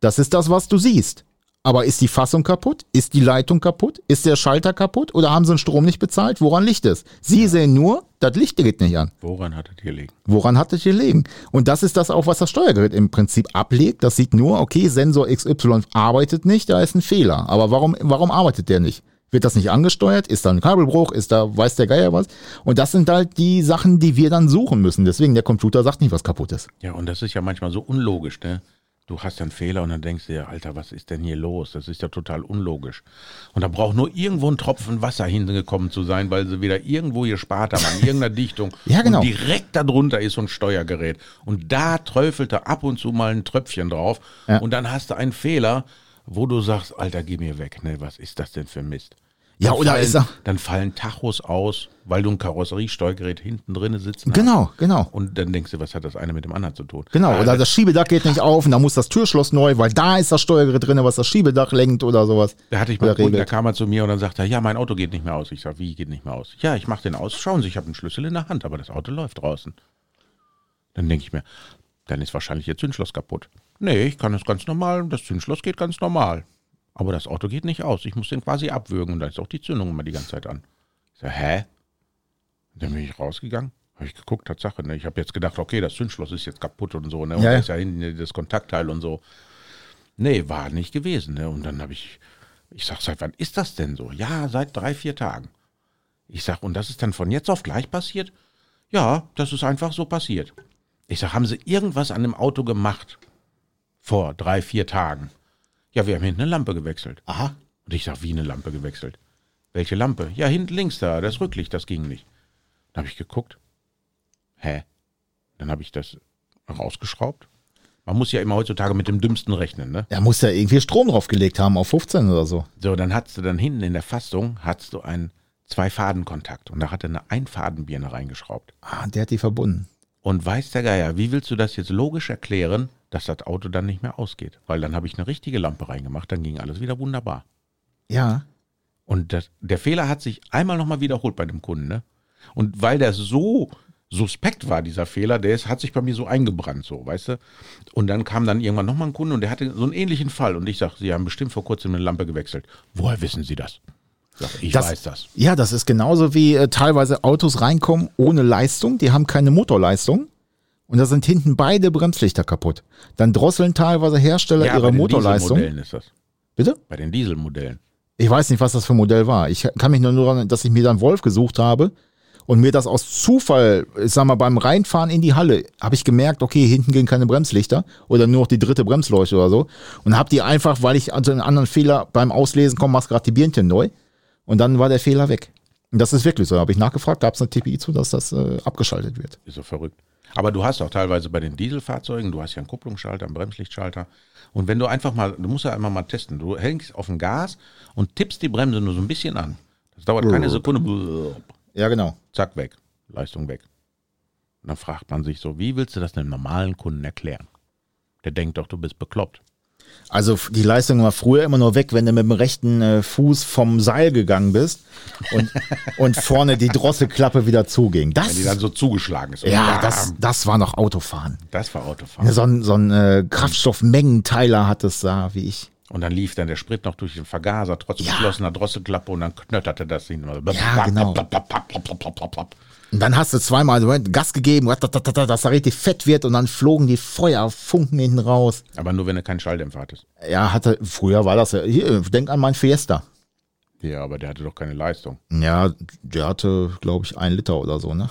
Das ist das, was du siehst. Aber ist die Fassung kaputt? Ist die Leitung kaputt? Ist der Schalter kaputt? Oder haben sie den Strom nicht bezahlt? Woran liegt es? Sie sehen nur, das Licht geht nicht an. Woran hat es hier liegen? Woran hat es gelegen? Und das ist das auch, was das Steuergerät im Prinzip ablegt. Das sieht nur, okay, Sensor XY arbeitet nicht, da ist ein Fehler. Aber warum, warum arbeitet der nicht? Wird das nicht angesteuert? Ist da ein Kabelbruch? Ist da, weiß der Geier was? Und das sind halt die Sachen, die wir dann suchen müssen. Deswegen, der Computer sagt nicht, was kaputt ist. Ja, und das ist ja manchmal so unlogisch, ne? Du hast einen Fehler und dann denkst du dir, Alter, was ist denn hier los? Das ist ja total unlogisch. Und da braucht nur irgendwo ein Tropfen Wasser hingekommen zu sein, weil sie wieder irgendwo gespart haben, an [laughs] irgendeiner Dichtung. Ja, genau. Und direkt darunter ist so ein Steuergerät. Und da träufelt er ab und zu mal ein Tröpfchen drauf. Ja. Und dann hast du einen Fehler, wo du sagst, Alter, geh mir weg, ne? Was ist das denn für Mist? Ja, oder fallen, ist er- Dann fallen Tachos aus, weil du ein Karosseriesteuergerät hinten drin sitzen hast. Genau, genau. Und dann denkst du, was hat das eine mit dem anderen zu tun? Genau, Ah, oder das Schiebedach geht nicht auf und da muss das Türschloss neu, weil da ist das Steuergerät drin, was das Schiebedach lenkt oder sowas. Da hatte ich mal Kunden, regelt. kam er zu mir und dann sagte er, ja, mein Auto geht nicht mehr aus. Ich sag, wie geht nicht mehr aus? Ja, ich mach den aus. Schauen Sie, ich habe einen Schlüssel in der Hand, aber das Auto läuft draußen. Dann denke ich mir, dann ist wahrscheinlich Ihr Zündschloss kaputt. Nee, ich kann das ganz normal, das Zündschloss geht ganz normal. Aber das Auto geht nicht aus. Ich muss den quasi abwürgen und da ist auch die Zündung immer die ganze Zeit an. Ich sag, hä? Dann bin ich rausgegangen. Habe ich geguckt, Tatsache. Ne? Ich habe jetzt gedacht, okay, das Zündschloss ist jetzt kaputt und so. Ne? Und Ja, da ist ja hinten das Kontaktteil und so. Nee, war nicht gewesen. Ne? Und dann habe ich, ich sag, seit wann ist das denn so? Ja, seit drei, vier Tagen. Ich sag, und das ist dann von jetzt auf gleich passiert? Ja, das ist einfach so passiert. Ich sag, haben Sie irgendwas an dem Auto gemacht? Vor drei, vier Tagen. Ja, wir haben hinten eine Lampe gewechselt. Aha. Und ich sag, wie eine Lampe gewechselt? Welche Lampe? Ja, hinten links da, das Rücklicht, das ging nicht. Dann habe ich geguckt. Hä? Dann habe ich das rausgeschraubt. Man muss ja immer heutzutage mit dem Dümmsten rechnen, ne? Er muss ja irgendwie Strom draufgelegt haben auf 15 oder so. So, dann hast du dann hinten in der Fassung hast du einen Zwei-Faden-Kontakt und da hat er eine Einfadenbirne reingeschraubt. Ah, der hat die verbunden. Und weiß der Geier, wie willst du das jetzt logisch erklären, dass das Auto dann nicht mehr ausgeht? Weil dann habe ich eine richtige Lampe reingemacht, dann ging alles wieder wunderbar. Ja. Und das, der Fehler hat sich einmal nochmal wiederholt bei dem Kunden, ne? Und weil der so suspekt war, dieser Fehler, der ist, hat sich bei mir so eingebrannt, so, weißt du? Und dann kam dann irgendwann nochmal ein Kunde und der hatte so einen ähnlichen Fall. Und ich sag, Sie haben bestimmt vor kurzem eine Lampe gewechselt. Woher wissen Sie das? Ich, ich weiß das. Ja, das ist genauso wie äh, teilweise Autos reinkommen ohne Leistung, die haben keine Motorleistung. Und da sind hinten beide Bremslichter kaputt. Dann drosseln teilweise Hersteller Ja, ihre bei den Motorleistung. Dieselmodellen ist das. Bitte? Bei den Dieselmodellen. Ich weiß nicht, was das für ein Modell war. Ich kann mich nur daran, dass ich mir dann Wolf gesucht habe und mir das aus Zufall, ich sag mal, beim Reinfahren in die Halle, habe ich gemerkt, okay, hinten gehen keine Bremslichter oder nur noch die dritte Bremsleuchte oder so. Und habe die einfach, weil ich also einen anderen Fehler beim Auslesen komme, machst gerade die Birnchen neu. Und dann war der Fehler weg. Und das ist wirklich so. Da habe ich nachgefragt, gab es eine TPI zu, dass das äh, abgeschaltet wird. Ist so verrückt. Aber du hast auch teilweise bei den Dieselfahrzeugen, du hast ja einen Kupplungsschalter, einen Bremslichtschalter. Und wenn du einfach mal, du musst ja einmal mal testen, du hängst auf dem Gas und tippst die Bremse nur so ein bisschen an. Das dauert keine Sekunde. Ja, genau. Zack, weg. Leistung weg. Und dann fragt man sich so, wie willst du das einem normalen Kunden erklären? Der denkt doch, du bist bekloppt. Also die Leistung war früher immer nur weg, wenn du mit dem rechten äh, Fuß vom Seil gegangen bist und, [laughs] und vorne die Drosselklappe wieder zuging. Das, Wenn die dann so zugeschlagen ist. Ja, bam, das, das war noch Autofahren. das war Autofahren. So ein, so ein äh, Kraftstoffmengenteiler hat es da, wie ich. Und dann lief dann der Sprit noch durch den Vergaser, trotz Ja. geschlossener Drosselklappe und dann knötterte das Ding. Ja, genau. Und dann hast du zweimal Gas gegeben, dass er richtig fett wird und dann flogen die Feuerfunken hinten raus. Aber nur wenn du keinen Schalldämpfer hattest. Ja, hatte, früher war das ja, hier, denk an mein Fiesta. Ja, aber der hatte doch keine Leistung. Ja, der hatte, glaube ich, ein Liter oder so, ne?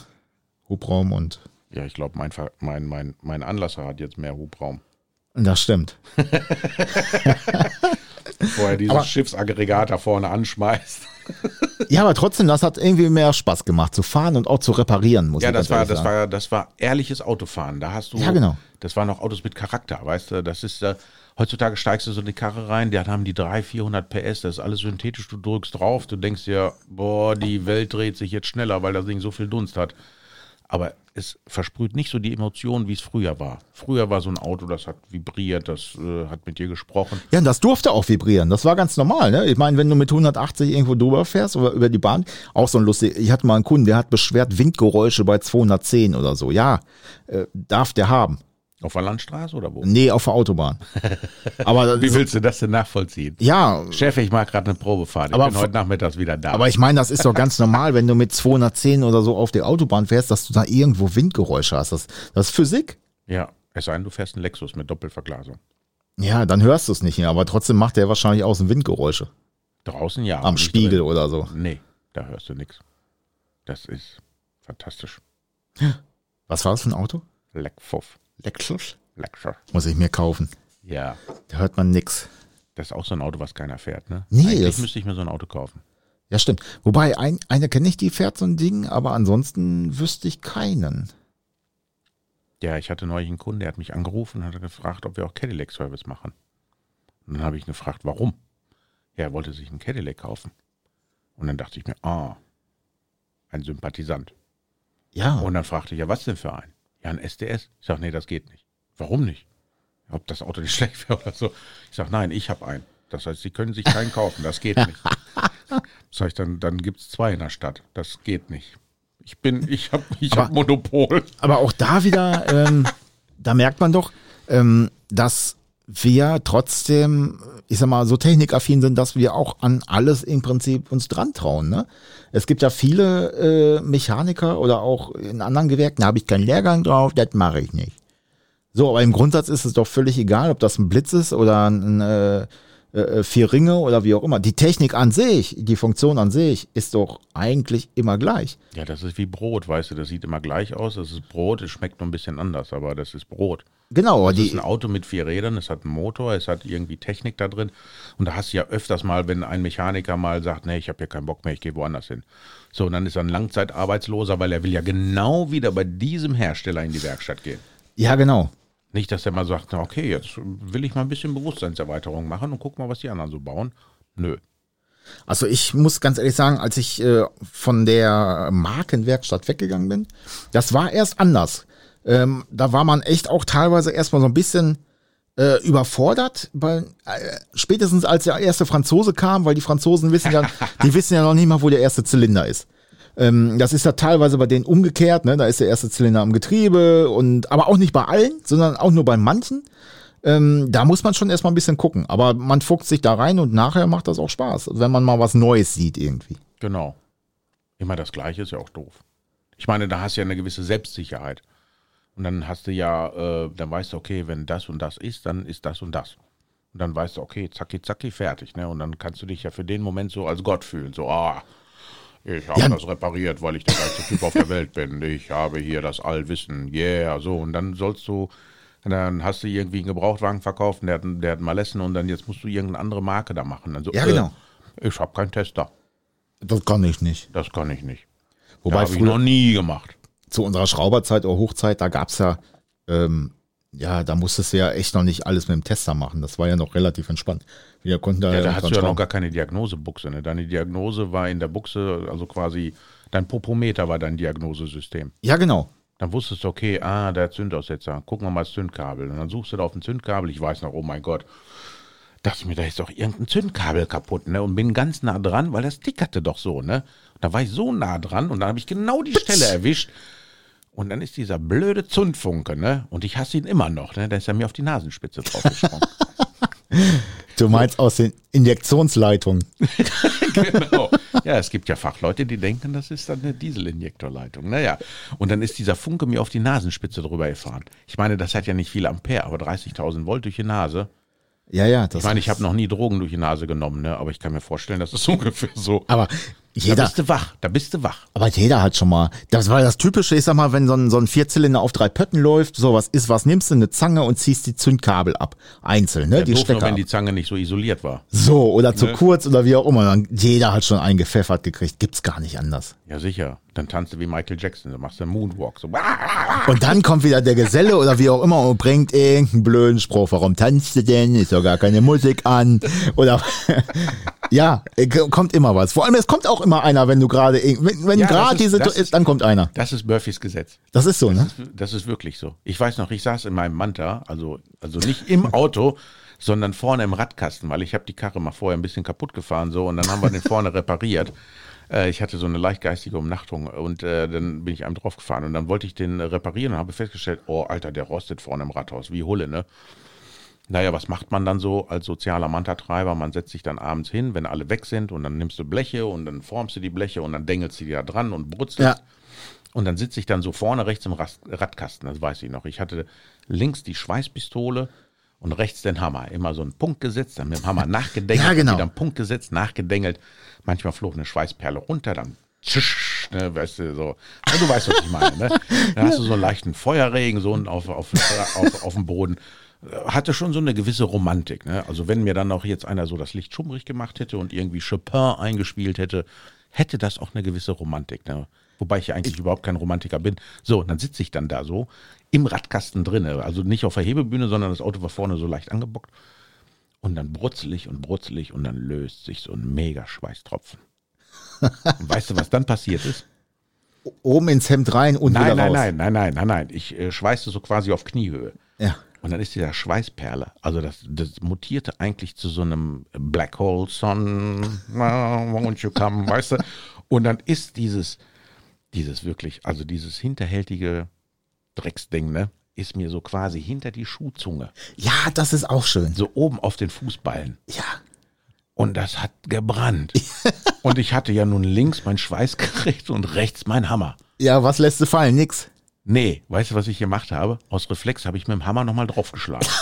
Hubraum und, Ja, ich glaube, mein, mein, mein, mein Anlasser hat jetzt mehr Hubraum. das stimmt. [laughs] Vorher dieses Aber- Schiffsaggregat da vorne anschmeißt. [laughs] Ja, aber trotzdem, das hat irgendwie mehr Spaß gemacht, zu fahren und auch zu reparieren, muss Ja, ich das war, das sagen. war, das war ehrliches Autofahren. Da hast du. Ja, genau. Das waren noch Autos mit Charakter, weißt du? Das ist, äh, heutzutage steigst du so eine Karre rein, die haben die 300, 400 PS, das ist alles synthetisch, du drückst drauf, du denkst dir, boah, die Welt dreht sich jetzt schneller, weil das Ding so viel Dunst hat. Aber es versprüht nicht so die Emotionen, wie es früher war. Früher war so ein Auto, das hat vibriert, das äh, hat mit dir gesprochen. Ja, das durfte auch vibrieren. Das war ganz normal. Ne? Ich meine, wenn du mit 180 irgendwo drüber fährst oder über die Bahn, auch so ein lustig. Ich hatte mal einen Kunden, der hat beschwert Windgeräusche bei 210 oder so. Ja, äh, darf der haben. Auf der Landstraße oder wo? Nee, auf der Autobahn. [laughs] Aber Wie willst du das denn nachvollziehen? ja, Chef, ich mache gerade eine Probefahrt. Ich Aber bin heute Nachmittags wieder da. aber ich meine, das ist doch ganz [laughs] normal, wenn du mit 210 oder so auf der Autobahn fährst, dass du da irgendwo Windgeräusche hast. Das, das ist Physik. ja, es sei denn, du fährst einen Lexus mit Doppelverglasung. Ja, dann hörst du es nicht mehr, aber trotzdem macht der wahrscheinlich außen Windgeräusche. Draußen ja. Am Spiegel drin. oder so. Nee, da hörst du nichts. Das ist fantastisch. Was war das für ein Auto? Leckfuff. Lexus. Lexus. Muss ich mir kaufen. Ja, Da hört man nix. das ist auch so ein Auto, was keiner fährt, ne? Nee, Eigentlich müsste ich mir so ein Auto kaufen. Ja, stimmt. Wobei, ein, eine kenne ich, die fährt so ein Ding, aber ansonsten wüsste ich keinen. Ja, ich hatte neulich einen Kunden, der hat mich angerufen und hat gefragt, ob wir auch Cadillac-Service machen. Und dann habe ich ihn gefragt, warum? Ja, er wollte sich einen Cadillac kaufen. Und dann dachte ich mir, ah, ein Sympathisant. Ja, Und dann fragte ich, ja, was denn für ein? Ja, ein SDS. Ich sage, nee, das geht nicht. Warum nicht? Ob das Auto nicht [laughs] schlecht wäre oder so. Ich sage, nein, ich habe einen. Das heißt, Sie können sich keinen kaufen. Das geht nicht. [laughs] Sag ich, dann, dann gibt es zwei in der Stadt. Das geht nicht. Ich bin, ich habe ich Aber- hab Monopol. aber auch da wieder, ähm, da merkt man doch, ähm, dass wir trotzdem, ich sag mal, so technikaffin sind, dass wir auch an alles im Prinzip uns dran trauen. Ne? Es gibt ja viele äh, Mechaniker oder auch in anderen Gewerken, da habe ich keinen Lehrgang drauf, das mache ich nicht. So, aber im Grundsatz ist es doch völlig egal, ob das ein Blitz ist oder ein, äh, äh, vier Ringe oder wie auch immer. Die Technik an sich, die Funktion an sich ist doch eigentlich immer gleich. Ja, das ist wie Brot, weißt du, das sieht immer gleich aus, das ist Brot, es schmeckt nur ein bisschen anders, aber das ist Brot. Genau, Das ist die, ein Auto mit vier Rädern, es hat einen Motor, es hat irgendwie Technik da drin. Und da hast du ja öfters mal, wenn ein Mechaniker mal sagt, nee, ich habe hier keinen Bock mehr, ich gehe woanders hin. So, und dann ist er ein Langzeitarbeitsloser, weil er will ja genau wieder bei diesem Hersteller in die Werkstatt gehen. ja genau. Nicht, dass er mal sagt, na, okay, jetzt will ich mal ein bisschen Bewusstseinserweiterung machen und guck mal, was die anderen so bauen. Nö. Also ich muss ganz ehrlich sagen, als ich äh, von der Markenwerkstatt weggegangen bin, das war erst anders. Ähm, da war man echt auch teilweise erstmal so ein bisschen äh, überfordert, weil äh, spätestens als der erste Franzose kam, weil die Franzosen wissen ja, [laughs] die wissen ja noch nicht mal, wo der erste Zylinder ist. Ähm, das ist ja teilweise bei denen umgekehrt, ne? Da ist der erste Zylinder am Getriebe und aber auch nicht bei allen, sondern auch nur bei manchen. Ähm, da muss man schon erstmal ein bisschen gucken. Aber man fuchst sich da rein und nachher macht das auch Spaß, wenn man mal was Neues sieht irgendwie. Genau. Immer das Gleiche ist ja auch doof. Ich meine, da hast du ja eine gewisse Selbstsicherheit. Und dann hast du ja, äh, dann weißt du, okay, wenn das und das ist, dann ist das und das. Und dann weißt du, okay, zacki, zacki, fertig. Ne? Und dann kannst du dich ja für den Moment so als Gott fühlen. So, ah, ich habe Ja. das repariert, weil ich der geilste Typ auf der Welt bin. Ich habe hier das Allwissen. Yeah, so. Und dann sollst du, dann hast du irgendwie einen Gebrauchtwagen verkauft, und der hat, der hat Malessen und dann jetzt musst du irgendeine andere Marke da machen. Dann so, Ja, genau. Äh, ich habe keinen Tester. Das kann ich nicht. Das kann ich nicht. Wobei habe ich noch nie gemacht. Zu unserer Schrauberzeit oder Hochzeit, da gab's ja, ähm, ja, da musstest du ja echt noch nicht alles mit dem Tester machen. Das war ja noch relativ entspannt. Wir konnten da, Ja, da hast du ja noch gar keine Diagnosebuchse. Ne? Deine Diagnose war in der Buchse, also quasi dein Popometer war dein Diagnosesystem. Ja, genau. Dann wusstest du, okay, ah, der Zündaussetzer, gucken wir mal das Zündkabel. Und dann suchst du da auf ein Zündkabel. Ich weiß noch, oh mein Gott, dachte ich mir, da ist doch irgendein Zündkabel kaputt, ne? Und bin ganz nah dran, weil das tickerte doch so, ne? Da war ich so nah dran und dann habe ich genau die Stelle erwischt. Und dann ist dieser blöde Zündfunke, ne? Und ich hasse ihn immer noch, ne? Da ist er mir auf die Nasenspitze draufgesprungen. [laughs] Du meinst aus den Injektionsleitungen. [laughs] genau. Ja, es gibt ja Fachleute, die denken, das ist dann eine Dieselinjektorleitung. Naja, und dann ist dieser Funke mir auf die Nasenspitze drüber gefahren. Ich meine, das hat ja nicht viel Ampere, aber 30.000 Volt durch die Nase. Ja, ja. Das Ich meine, ich habe noch nie Drogen durch die Nase genommen, ne? aber ich kann mir vorstellen, das ist [laughs] ungefähr so. aber Da jeder, bist du wach, da bist du wach. aber jeder hat schon mal, das war das Typische, ich sag mal, wenn so ein, so ein Vierzylinder auf drei Pötten läuft, so was ist, was nimmst du, eine Zange und ziehst die Zündkabel ab. Einzeln, ne, Ja, die Stecker wenn ab. die Zange nicht so isoliert war. So, oder zu Ne? kurz oder wie auch immer. Jeder hat schon einen gepfeffert gekriegt. Gibt's gar nicht anders. Ja, sicher. Dann tanzt du wie Michael Jackson, dann machst du einen Moonwalk. So. Und dann kommt wieder der Geselle oder wie auch immer und bringt irgendeinen blöden Spruch. Warum tanzt du denn? Ist doch gar keine Musik an. Oder ja, äh, kommt immer was. Vor allem, es kommt auch immer einer, wenn du gerade, wenn, wenn Ja, das gerade ist- diese, das ist- dann kommt einer. Das ist Murphys Gesetz. Das ist so, ne? Das ist wirklich so. Ich weiß noch, ich saß in meinem Manta, also, also nicht im Auto, [laughs] sondern vorne im Radkasten, weil ich habe die Karre mal vorher ein bisschen kaputt gefahren so und dann haben wir den vorne repariert. [laughs] Äh, ich hatte so eine leichtgeistige Umnachtung und äh, dann bin ich einem draufgefahren und dann wollte ich den reparieren und habe festgestellt, oh Alter, der rostet vorne im Rathaus, wie Hulle, ne? Naja, was macht man dann so als sozialer Manta-Treiber? Man setzt sich dann abends hin, wenn alle weg sind und dann nimmst du Bleche und dann formst du die Bleche und dann dengelst du die da dran und brutzelst. Ja. Und dann sitze ich dann so vorne rechts im Radkasten, das weiß ich noch. Ich hatte links die Schweißpistole und rechts den Hammer. Immer so einen Punkt gesetzt, dann mit dem Hammer [laughs] nachgedengelt, Ja, genau. wieder einen Punkt gesetzt, nachgedengelt. Manchmal flog eine Schweißperle runter, dann tschisch, ne, weißt du, so. Ja, du weißt, was ich meine, ne? [laughs] Dann hast du so einen leichten Feuerregen so auf, auf, auf, auf dem Boden. Hatte schon so eine gewisse Romantik, ne? Also wenn mir dann auch jetzt einer so das Licht schummrig gemacht hätte und irgendwie Chopin eingespielt hätte, hätte das auch eine gewisse Romantik, ne? Wobei ich ja eigentlich überhaupt kein Romantiker bin. So, und dann sitze ich dann da so im Radkasten drinne, also nicht auf der Hebebühne, sondern das Auto war vorne so leicht angebockt. Und dann brutzel ich und brutzel ich und dann löst sich so ein mega Schweißtropfen. Weißt du, was dann passiert ist? Oben ins Hemd rein und Nein, wieder nein, raus. nein, nein, nein, nein, nein. Ich äh, schweißte so quasi auf Kniehöhe. Ja. Und dann ist dieser Schweißperle, also das, das mutierte eigentlich zu so einem Black Hole Sun, won't you come, weißt du? Und dann ist dieses, dieses wirklich, also dieses hinterhältige Drecksding, ne, ist mir so quasi hinter die Schuhzunge, ja, das ist auch schön. so oben auf den Fußballen. Ja. Und das hat gebrannt. Und ich hatte ja nun links mein Schweißgerät und rechts mein Hammer. Ja, was lässt du fallen? Nix. Nee, weißt du, was ich gemacht habe? Aus Reflex habe ich mit dem Hammer nochmal draufgeschlagen. [laughs]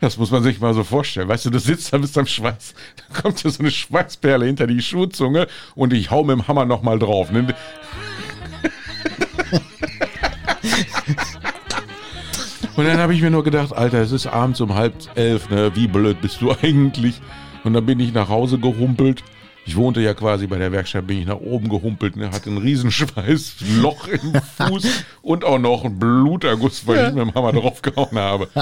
Das muss man sich mal so vorstellen. Weißt du, du sitzt da bist am Schweiß, da kommt dir so eine Schweißperle hinter die Schuhzunge und ich hau mit dem Hammer nochmal drauf. Ne? [laughs] Und dann habe ich mir nur gedacht, Alter, es ist abends um halb elf, ne? Wie blöd bist du eigentlich? Und dann bin ich nach Hause gehumpelt. Ich wohnte ja quasi bei der Werkstatt, bin ich nach oben gehumpelt, ne, hatte ein Riesenschweißloch im Fuß und auch noch einen Bluterguss, weil ich dem Hammer draufgehauen habe. [laughs]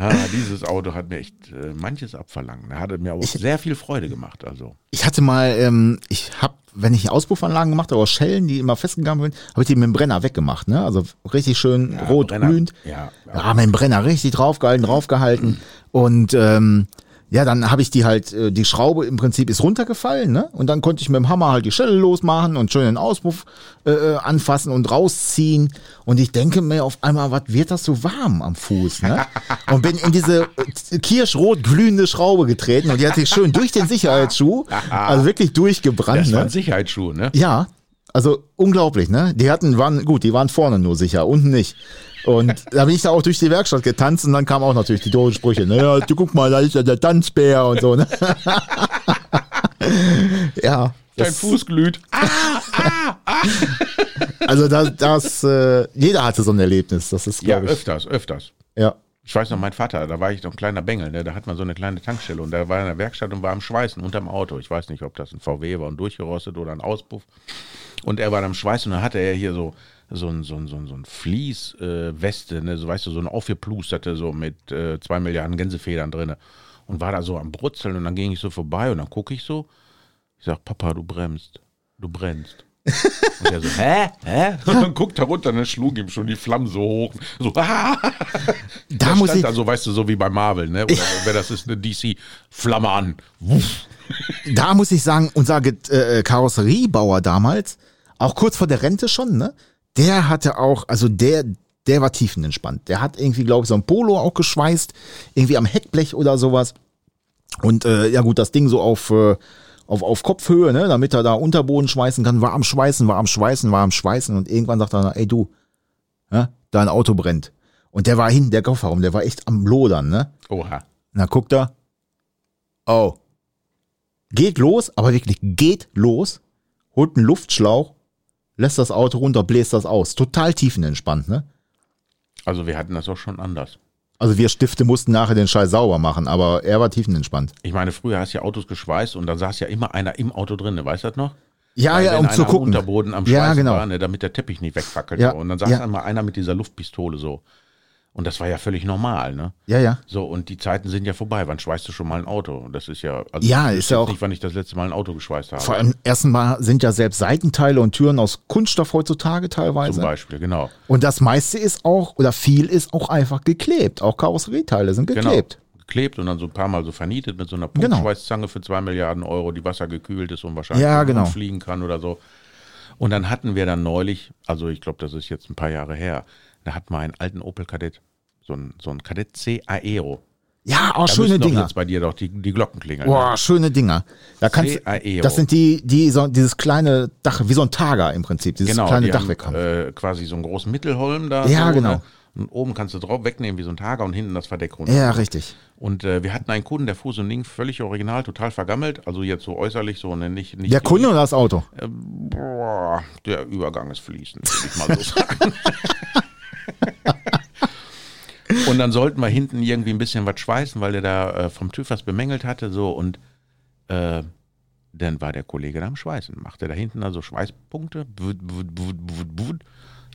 Ah, dieses Auto hat mir echt äh, manches abverlangt. Er hatte mir auch sehr viel Freude gemacht. Also. Ich hatte mal, ähm, ich habe, wenn ich Auspuffanlagen gemacht habe, aus Schellen, die immer festgegangen sind, habe ich die mit dem Brenner weggemacht. Ne? Also richtig schön Ja, rot, Brenner, glühend. ja, ja, mit dem Brenner richtig draufgehalten, draufgehalten. Und ähm, ja, dann habe ich die halt, äh, die Schraube im Prinzip ist runtergefallen, ne? Und dann konnte ich mit dem Hammer halt die Schelle losmachen und schön den Auspuff äh, äh, anfassen und rausziehen. Und ich denke mir auf einmal, was wird das so warm am Fuß, ne? [laughs] Und bin in diese äh, kirschrot glühende Schraube getreten und die hat sich schön durch den Sicherheitsschuh, [laughs] also wirklich durchgebrannt, Das ne? waren Sicherheitsschuhe, ne? Ja, also unglaublich, ne? Die hatten, waren, gut, die waren vorne nur sicher, unten nicht. Und da bin ich da auch durch die Werkstatt getanzt und dann kamen auch natürlich die doofen Sprüche, ne? Ja, du guck mal, da ist ja der Tanzbär und so, ne? [laughs] ja. Dein Fuß glüht. also das, das äh, jeder hatte so ein Erlebnis, das ist, Ja, ich. öfters, öfters. Ja. Ich weiß noch, mein Vater, da war ich noch ein kleiner Bengel, ne? da hat man so eine kleine Tankstelle und da war in der Werkstatt und war am Schweißen unterm Auto. Ich weiß nicht, ob das ein VW war und durchgerostet oder ein Auspuff. Und er war am Schweißen und dann hatte er hier so, so ein, so ein, so ein, so ein Fließweste, äh, ne? so weißt du, so ein aufgeplusterte, so mit äh, zwei Milliarden Gänsefedern drin. Und war da so am Brutzeln und dann ging ich so vorbei und dann gucke ich so. Ich sag, Papa, du bremst, du brennst. Und er so, [laughs] hä? Hä? Und dann guckt er runter und dann schlug ihm schon die Flammen so hoch. So, ah! [laughs] Da Da muss stand ich, also, weißt du, so wie bei Marvel, ne? Oder [laughs] wer das ist, eine DC, Flamme an. Wuff. da muss ich sagen, unser äh, Karosseriebauer damals, auch kurz vor der Rente schon, ne? Der hatte auch, also der, der war tiefenentspannt. Der hat irgendwie, glaube ich, so ein Polo auch geschweißt, irgendwie am Heckblech oder sowas. Und äh, ja gut, das Ding so auf, äh, auf, auf Kopfhöhe, ne, damit er da Unterboden schweißen kann, war am Schweißen, war am Schweißen, war am Schweißen und irgendwann sagt er, ey du, ja, dein Auto brennt. Und der war hinten, der Kofferraum, der war echt am Lodern, ne? Oha. Na, guckt er. Oh. Geht los, aber wirklich geht los, holt einen Luftschlauch, lässt das Auto runter, bläst das aus. Total tiefenentspannt, ne? Also wir hatten das auch schon anders. Also wir Stifte mussten nachher den Scheiß sauber machen, aber er war tiefenentspannt. Ich meine, früher hast du ja Autos geschweißt und da saß ja immer einer im Auto drin, ne? weißt du das noch? Ja, Weil ja, um zu am gucken. Unterboden am Ja, Schweißen genau. war, ne, damit der Teppich nicht wegfackelt. Ja. Und dann saß ja. einmal einer mit dieser Luftpistole so. Und das war ja völlig normal, ne? Ja, ja. So, und die Zeiten sind ja vorbei. Wann schweißt du schon mal ein Auto? Das ist ja. Also Ja, ich ist ja auch- nicht, wann ich das letzte Mal ein Auto geschweißt habe. Vor allem ersten Mal sind ja selbst Seitenteile und Türen aus Kunststoff heutzutage teilweise. Zum Beispiel, genau. Und das meiste ist auch, oder viel ist auch einfach geklebt. Auch Karosserieteile sind geklebt. Genau. Geklebt und dann so ein paar Mal so vernietet mit so einer Genau. Punktschweißzange für zwei Milliarden Euro, die wassergekühlt ist und wahrscheinlich Ja, genau. fliegen kann oder so. Und dann hatten wir dann neulich, also ich glaube, das ist jetzt ein paar Jahre her, da hatten wir einen alten Opel Kadett, so ein, so ein Kadett C Aero. Ja, auch Da schöne Dinger. jetzt bei dir doch die, die Glocken klingeln. Boah, schöne Dinger. Da kannst, CAEO. das sind die, die so, dieses kleine Dach, wie so ein Tager im Prinzip, dieses genau, kleine die Dachweg haben, äh, quasi so einen großen Mittelholm da. Ja, so, genau. Ne? Und oben kannst du drauf wegnehmen wie so ein Tager und hinten das Verdeck runter. ja, richtig. Und äh, wir hatten einen Kunden, der Fuß und Ding völlig original, total vergammelt. Also jetzt so äußerlich so, ne, nicht, nicht Der Kunde oder das Auto? Äh, boah, der Übergang ist fließend, würde ich mal so [laughs] sagen. [laughs] und dann sollten wir hinten irgendwie ein bisschen was schweißen, weil der da äh, vom TÜV was bemängelt hatte. So und äh, dann war der Kollege da am Schweißen. Machte da hinten also Schweißpunkte.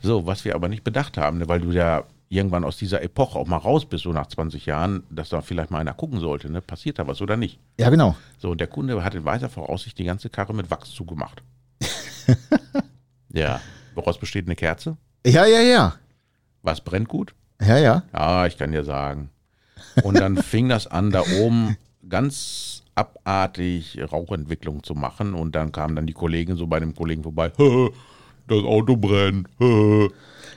So, was wir aber nicht bedacht haben, ne, weil du ja irgendwann aus dieser Epoche auch mal raus bist, so nach 20 Jahren, dass da vielleicht mal einer gucken sollte, ne? Passiert da was oder nicht? Ja, genau. So, und der Kunde hat in weiser Voraussicht die ganze Karre mit Wachs zugemacht. [laughs] ja. Woraus besteht eine Kerze? Ja, ja, ja. Was brennt gut? Ja, ja. Ja, ich kann dir sagen. Und dann [laughs] fing das an, da oben ganz abartig Rauchentwicklung zu machen. Und dann kamen dann die Kollegen so bei dem Kollegen vorbei. [laughs] das Auto brennt. [laughs]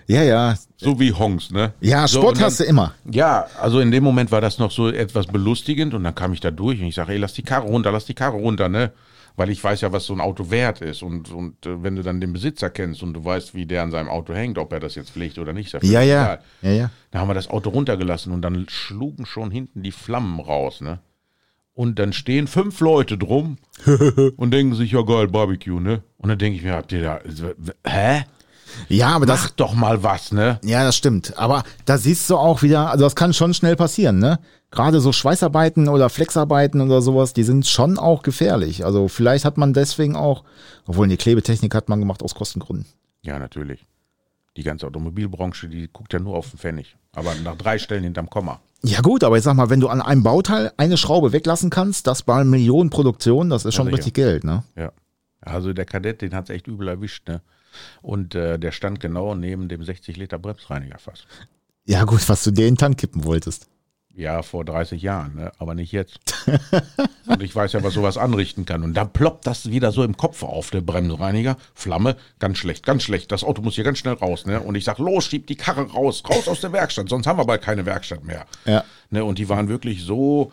Ja, ja. so wie Honks, ne? Ja, so, Sport und dann- hast du immer. Ja, also in dem Moment war das noch so etwas belustigend und dann kam ich da durch und ich sage, ey, lass die Karre runter, lass die Karre runter, ne? Weil ich weiß ja, was so ein Auto wert ist und, und äh, wenn du dann den Besitzer kennst und du weißt, wie der an seinem Auto hängt, ob er das jetzt pflegt oder nicht, Ja, ja. egal. Ja, ja. Dann haben wir das Auto runtergelassen und dann schlugen schon hinten die Flammen raus, ne? Und dann stehen fünf Leute drum [laughs] und denken sich, ja geil, Barbecue, ne? Und dann denke ich mir, habt ihr da, hä? Ja, aber das, Mach doch mal was, ne? Ja, das stimmt. Aber da siehst du auch wieder, also das kann schon schnell passieren, ne? Gerade so Schweißarbeiten oder Flexarbeiten oder sowas, die sind schon auch gefährlich. Also vielleicht hat man deswegen auch, obwohl die Klebetechnik hat man gemacht aus Kostengründen. Ja, natürlich. Die ganze Automobilbranche, die guckt ja nur auf den Pfennig. Aber nach drei Stellen hinterm Komma. Ja gut, aber ich sag mal, wenn du an einem Bauteil eine Schraube weglassen kannst, das bei Millionenproduktion, das ist schon sicher. richtig Geld, ne? Ja. Also der Kadett, den hat's echt übel erwischt, ne? Und äh, der stand genau neben dem 60 Liter Bremsreinigerfass. Ja gut, was du dir in den Tank kippen wolltest. Ja, vor 30 Jahren, ne? aber nicht jetzt. [laughs] Und ich weiß ja, was sowas anrichten kann. Und dann ploppt das wieder so im Kopf auf, der Bremsreiniger. Flamme, ganz schlecht, ganz schlecht. Das Auto muss hier ganz schnell raus. Ne? Und ich sag, los, schieb die Karre raus, raus aus der Werkstatt, sonst haben wir bald keine Werkstatt mehr. Ja. Ne? Und die waren wirklich so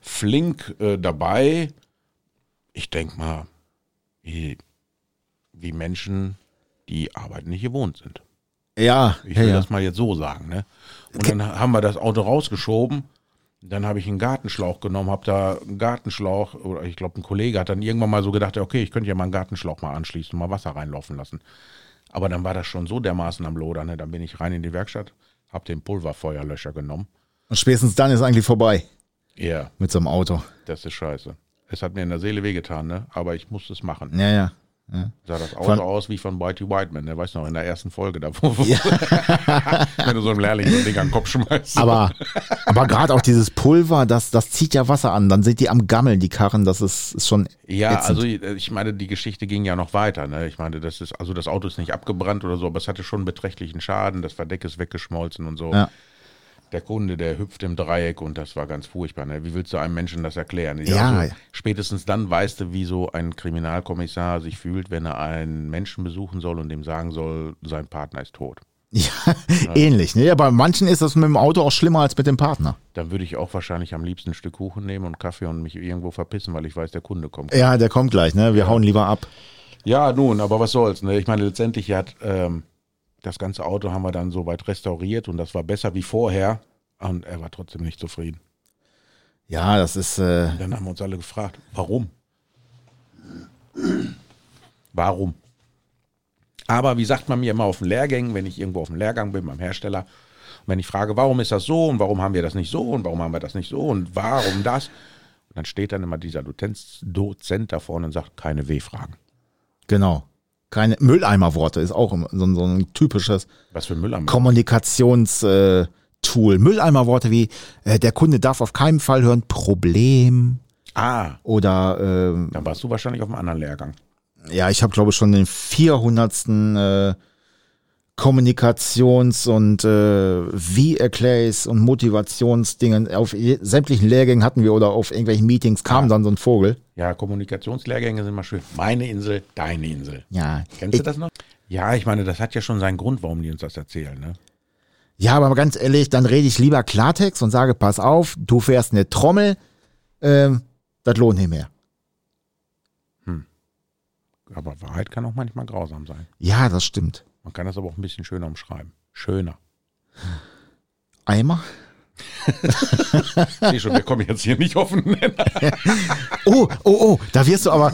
flink äh, dabei. Ich denk mal, wie, wie Menschen, die Arbeit nicht gewohnt sind. Ja, Ich will ja. das mal jetzt so sagen. Ne? Und dann haben wir das Auto rausgeschoben. Dann habe ich einen Gartenschlauch genommen, habe da einen Gartenschlauch, oder ich glaube, ein Kollege hat dann irgendwann mal so gedacht, okay, ich könnte ja mal einen Gartenschlauch mal anschließen und mal Wasser reinlaufen lassen. Aber dann war das schon so dermaßen am Lodern. Ne? Dann bin ich rein in die Werkstatt, habe den Pulverfeuerlöscher genommen. Und spätestens dann ist eigentlich vorbei Ja, mit so einem Auto. das ist scheiße. Es hat mir in der Seele wehgetan, ne? aber ich musste es machen. Ja, ja. Sah das Auto Von- aus wie von Whitey Whiteman, weißt du noch, in der ersten Folge da, wo, [laughs] wenn du so einem Lehrling so ein Ding an den Kopf schmeißt. Aber, aber gerade auch dieses Pulver, das, das zieht ja Wasser an. Dann sind die am Gammeln, die Karren. Das ist, ist schon. Ja, ätzend. also ich meine, die Geschichte ging ja noch weiter. Ne? Ich meine, das ist, also das Auto ist nicht abgebrannt oder so, aber es hatte schon beträchtlichen Schaden. Das Verdeck ist weggeschmolzen und so. Ja. Der Kunde, der hüpft im Dreieck und das war ganz furchtbar. Ne? Wie willst du einem Menschen das erklären? Ja. Also, spätestens dann weißt du, wie so ein Kriminalkommissar sich fühlt, wenn er einen Menschen besuchen soll und dem sagen soll, sein Partner ist tot. [laughs] Ja, ähnlich. Ne? Ja, bei manchen ist das mit dem Auto auch schlimmer als mit dem Partner. Dann würde ich auch wahrscheinlich am liebsten ein Stück Kuchen nehmen und Kaffee und mich irgendwo verpissen, weil ich weiß, der Kunde kommt. Ja, der kommt gleich. Ne? Wir hauen lieber ab. Ja, nun, aber was soll's. Ne? Ich meine, letztendlich hat ähm, das ganze Auto haben wir dann soweit restauriert und das war besser wie vorher. Und er war trotzdem nicht zufrieden. Ja, das ist. Äh, Dann haben wir uns alle gefragt, warum? Warum? Aber wie sagt man mir immer auf den Lehrgängen, wenn ich irgendwo auf dem Lehrgang bin beim Hersteller, wenn ich frage, warum ist das so und warum haben wir das nicht so und warum haben wir das nicht so und warum das? Und dann steht dann immer dieser Dozenz, Dozent da vorne und sagt, keine W-Fragen. genau. Keine Mülleimerworte ist auch so, ein- so ein typisches Was für Müll am Kommunikationstool. Tool. Mülleimerworte wie äh, der Kunde darf auf keinen Fall hören Problem Ah, oder ähm, dann warst du wahrscheinlich auf einem anderen Lehrgang. ja, ich habe glaube ich schon den 400. Äh, Kommunikations- und äh, wie erkläre und Motivationsdingen. Auf sämtlichen Lehrgängen hatten wir oder auf irgendwelchen Meetings kam dann so ein Vogel. Ja, Kommunikationslehrgänge sind mal schön. Meine Insel, deine Insel. Ja, Kennst du das noch? Ja, ich meine, das hat ja schon seinen Grund, warum die uns das erzählen. Ne? Ja, aber ganz ehrlich, dann rede ich lieber Klartext und sage, pass auf, du fährst eine Trommel, ähm, das lohnt nicht mehr. Aber Wahrheit kann auch manchmal grausam sein. Ja, das stimmt. Man kann das aber auch ein bisschen schöner umschreiben. Schöner. Eimer? [laughs] Sieh schon, wir kommen jetzt hier nicht Nenner. [laughs] Oh, oh, oh, da wirst du aber,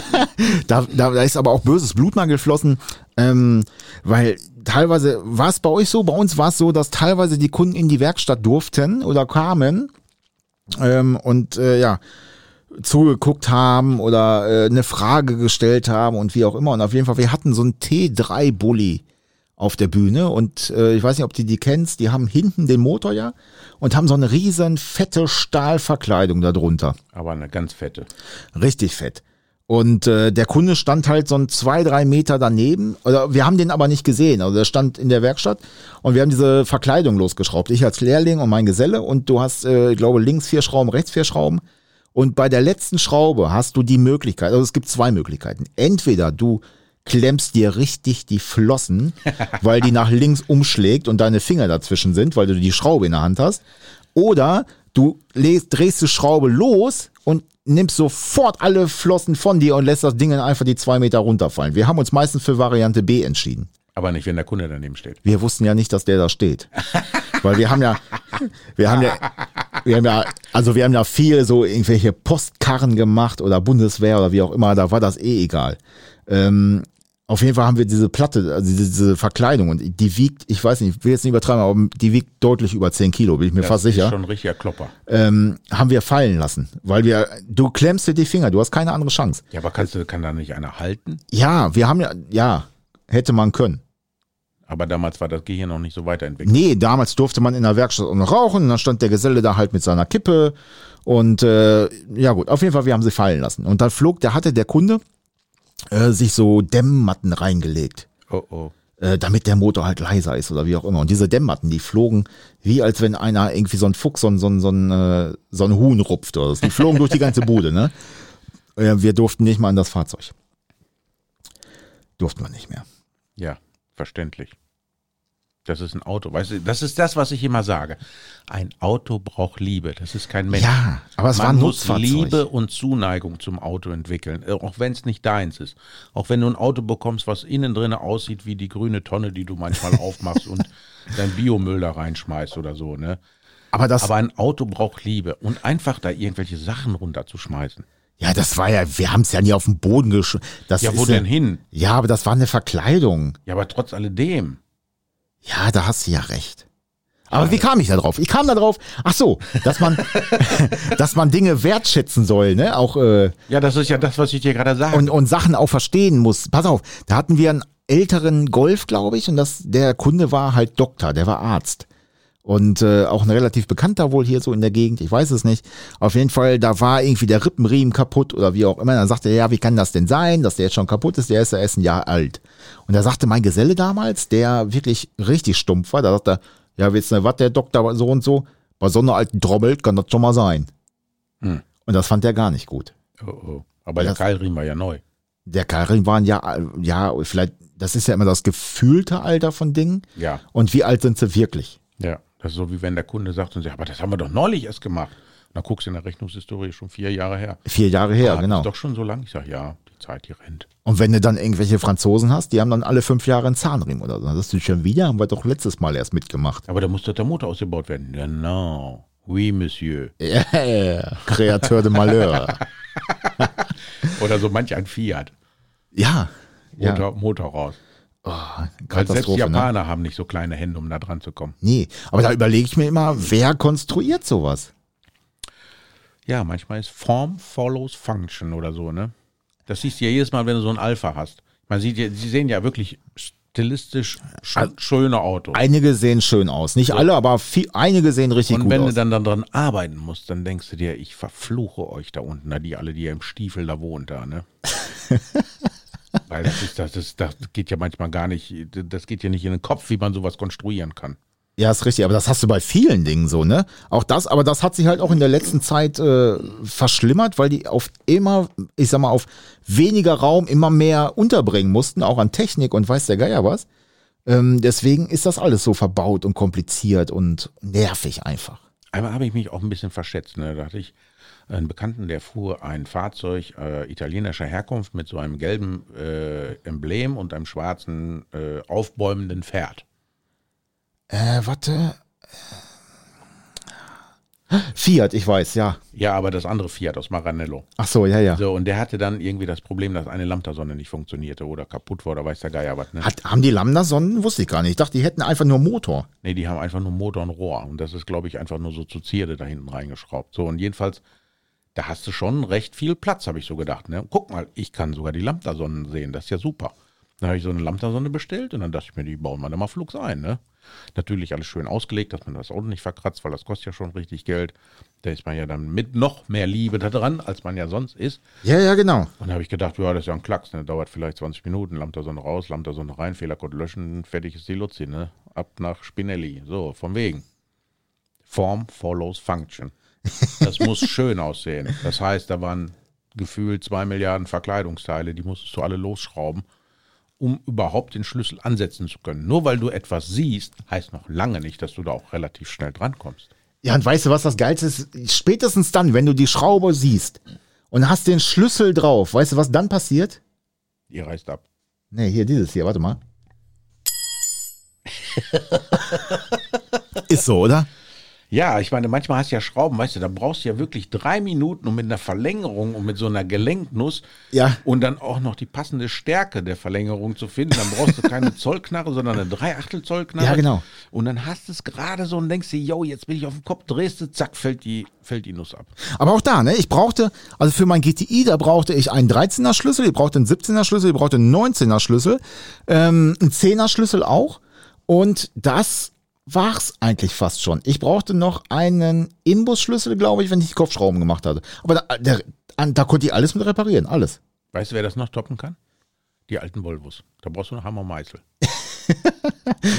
[laughs] da, da, da ist aber auch böses Blut mal geflossen, ähm, weil teilweise war es bei euch so, bei uns war es so, dass teilweise die Kunden in die Werkstatt durften oder kamen ähm, und äh, ja, zugeguckt haben oder äh, eine Frage gestellt haben und wie auch immer. Und auf jeden Fall, wir hatten so einen T3-Bully auf der Bühne und äh, ich weiß nicht, ob du die kennst, die haben hinten den Motor ja und haben so eine riesen fette Stahlverkleidung darunter. Aber eine ganz fette. Richtig fett. Und äh, der Kunde stand halt so ein zwei, drei Meter daneben. Oder wir haben den aber nicht gesehen. Also der stand in der Werkstatt und wir haben diese Verkleidung losgeschraubt. Ich als Lehrling und mein Geselle und du hast, äh, ich glaube, links vier Schrauben, rechts vier Schrauben. Und bei der letzten Schraube hast du die Möglichkeit, also es gibt zwei Möglichkeiten. Entweder du klemmst dir richtig die Flossen, [laughs] weil die nach links umschlägt und deine Finger dazwischen sind, weil du die Schraube in der Hand hast. Oder du drehst die Schraube los und nimmst sofort alle Flossen von dir und lässt das Ding dann einfach die zwei Meter runterfallen. Wir haben uns meistens für Variante B entschieden. Aber nicht, wenn der Kunde daneben steht. Wir wussten ja nicht, dass der da steht. [laughs] Weil wir haben ja, wir haben ja, wir haben ja, also wir haben ja viel so irgendwelche Postkarren gemacht oder Bundeswehr oder wie auch immer, da war das eh egal. Ähm, auf jeden Fall haben wir diese Platte, also diese, Verkleidung und die wiegt, ich weiß nicht, ich will jetzt nicht übertreiben, aber die wiegt deutlich über 10 Kilo, bin ich mir Das fast ist sicher. schon ein richtiger Klopper. Ähm, haben wir fallen lassen, weil wir, du klemmst dir die Finger, du hast keine andere Chance. Ja, aber kannst du, kann da nicht einer halten? Ja, wir haben ja, ja, hätte man können. Aber damals war das Gehirn noch nicht so weiterentwickelt. Nee, damals durfte man in der Werkstatt auch noch rauchen. Und dann stand der Geselle da halt mit seiner Kippe. Und äh, ja gut, auf jeden Fall, wir haben sie fallen lassen. Und dann flog, da hatte der Kunde äh, sich so Dämmmatten reingelegt. Oh, oh. Äh, damit der Motor halt leiser ist oder wie auch immer. Und diese Dämmmatten, die flogen wie als wenn einer irgendwie so ein Fuchs, so ein, so ein, so ein, äh, so ein Huhn rupft oder so. Die flogen durch die ganze Bude, ne? Äh, wir durften nicht mal an das Fahrzeug. Durften wir nicht mehr. Ja, verständlich. Das ist ein Auto. Weißt du, das ist das, was ich immer sage. Ein Auto braucht Liebe. Das ist kein Mensch. Ja, aber es war Man ein muss Nutzfahrzeug. Liebe und Zuneigung zum Auto entwickeln, äh, auch wenn es nicht deins ist. Auch wenn du ein Auto bekommst, was innen drin aussieht wie die grüne Tonne, die du manchmal [laughs] aufmachst und dein Biomüll da reinschmeißt oder so. Ne? Aber das, Aber ein Auto braucht Liebe und einfach da irgendwelche Sachen runterzuschmeißen. Ja, das war ja, wir haben es ja nie auf den Boden gesch... Das Ja, wo denn hin? Ja, aber das war eine Verkleidung. Ja, aber trotz alledem. Ja, da hast du ja recht. Aber wie kam ich da drauf? Ich kam da drauf, ach so, dass man, [laughs] dass man Dinge wertschätzen soll, ne? Auch äh, Ja, das ist ja das, was ich dir gerade sage. und, und Sachen auch verstehen muss. Pass auf, da hatten wir einen älteren Golf, glaube ich, und das, der Kunde war halt Doktor, der war Arzt. Und äh, auch ein relativ bekannter wohl hier so in der Gegend, ich weiß es nicht. Auf jeden Fall, da war irgendwie der Rippenriemen kaputt oder wie auch immer. Dann sagte er, ja, wie kann das denn sein, dass der jetzt schon kaputt ist? Der ist ja erst ein Jahr alt. Und da sagte mein Geselle damals, der wirklich richtig stumpf war, da sagte er, ja, wisst ihr was, der Doktor so und so, bei so einer alten Trommel kann das schon mal sein. Hm. Und das fand er gar nicht gut. oh, oh. Aber der Das- Keilriemen war ja neu. Der Karin waren ja, ja, vielleicht, das ist ja immer das gefühlte Alter von Dingen. Ja, Und wie alt sind sie wirklich? ja. Das ist so, wie wenn der Kunde sagt und sagt, aber das haben wir doch neulich erst gemacht. Und dann guckst du in der Rechnungshistorie schon vier Jahre her. Vier Jahre her, Ah, genau. Ist doch schon so lang. Ich sage, ja, die Zeit, die rennt. Und wenn du dann irgendwelche Franzosen hast, die haben dann alle fünf Jahre einen Zahnriemen oder so. Das ist schon wieder, haben wir doch letztes Mal erst mitgemacht. Aber da muss doch der Motor ausgebaut werden. Genau. Oui, Monsieur. Yeah, Kreateur de Malheur. [laughs] Oder so manch ein Fiat. Ja, ja. Motor, Motor raus. Oh, Weil selbst ne? Japaner haben nicht so kleine Hände, um da dran zu kommen. Nee, aber da überlege ich mir immer, wer konstruiert sowas? Ja, manchmal ist Form follows Function oder so, ne? Das siehst du ja jedes Mal, wenn du so ein Alpha hast. Man sieht ja, sie sehen ja wirklich stilistisch sch schöne Autos. Einige sehen schön aus. Nicht alle, aber viel, einige sehen richtig Und gut wenn aus. du dann, dann dran arbeiten musst, dann denkst du dir, ich verfluche euch da unten, da die alle, die ihr im Stiefel da wohnt, da, ne? [laughs] Weil das ist, das ist, das geht ja manchmal gar nicht, das geht ja nicht in den Kopf, wie man sowas konstruieren kann. Ja, ist richtig, aber das hast du bei vielen Dingen so, ne? Auch das, aber das hat sich halt auch in der letzten Zeit äh, verschlimmert, weil die auf immer, ich sag mal, auf weniger Raum immer mehr unterbringen mussten, auch an Technik und weiß der Geier was. Ähm, deswegen ist das alles so verbaut und kompliziert und nervig einfach. Einmal habe ich mich auch ein bisschen verschätzt. Ne? Da hatte ich einen Bekannten, der fuhr ein Fahrzeug äh, italienischer Herkunft mit so einem gelben äh, Emblem und einem schwarzen äh, aufbäumenden Pferd. Äh, warte. Fiat, ich weiß, ja. Ja, aber das andere Fiat aus Maranello. Ach so, ja, ja. So, und der hatte dann irgendwie das Problem, dass eine Lambda-Sonne nicht funktionierte oder kaputt war oder weiß der Geier was. Ne? Hat, haben die Lambda-Sonnen? Wusste ich gar nicht. Ich dachte, die hätten einfach nur Motor. Nee, die haben einfach nur Motor und Rohr. Und das ist, glaube ich, einfach nur so zu Zierde da hinten reingeschraubt. So, und jedenfalls, da hast du schon recht viel Platz, habe ich so gedacht. Ne? Guck mal, ich kann sogar die Lambda-Sonnen sehen. Das ist ja super. Dann habe ich so eine Lambda-Sonne bestellt und dann dachte ich mir, die bauen wir da mal flugs ein. Ne? Natürlich alles schön ausgelegt, dass man das Auto nicht verkratzt, weil das kostet ja schon richtig Geld. Da ist man ja dann mit noch mehr Liebe da dran, als man ja sonst ist. Ja, ja, genau. Und da habe ich gedacht, ja, das ist ja ein Klacks, ne? dauert vielleicht 20 Minuten, Lambda-Sonne raus, Lambda-Sonne rein, Fehlercode löschen, fertig ist die Luzi, ne? Ab nach Spinelli. So, von wegen. Form follows Function. Das muss schön aussehen. Das heißt, da waren gefühlt zwei Milliarden Verkleidungsteile, die musstest du alle losschrauben. um überhaupt den Schlüssel ansetzen zu können. Nur weil du etwas siehst, heißt noch lange nicht, dass du da auch relativ schnell drankommst. Ja, und weißt du, was das Geilste ist? Spätestens dann, wenn du die Schraube siehst und hast den Schlüssel drauf, weißt du, was dann passiert? Die reißt ab. Nee, hier, dieses hier, warte mal. [laughs] ist so, oder? Ja, ich meine, manchmal hast du ja Schrauben, weißt du, da brauchst du ja wirklich drei Minuten und mit einer Verlängerung und mit so einer Gelenknuss Ja. und dann auch noch die passende Stärke der Verlängerung zu finden. Dann brauchst du keine [laughs] Zollknarre, sondern eine Dreiachtel Zollknarre. Ja, genau. Und dann hast du es gerade so und denkst dir, yo, jetzt bin ich auf dem Kopf, drehst du, zack, fällt die, fällt die Nuss ab. Aber auch da, ne? Ich brauchte, also für mein GTI, da brauchte ich einen 13er Schlüssel, ich brauchte einen 17er Schlüssel, ich brauchte einen 19er Schlüssel, ähm, einen 10er Schlüssel auch. Und das war's eigentlich fast schon. Ich brauchte noch einen Imbusschlüssel, glaube ich, wenn ich die Kopfschrauben gemacht hatte. Aber da, der, da konnte ich alles mit reparieren, alles. Weißt du, wer das noch toppen kann? Die alten Volvos. Da brauchst du noch Hammer und Meißel.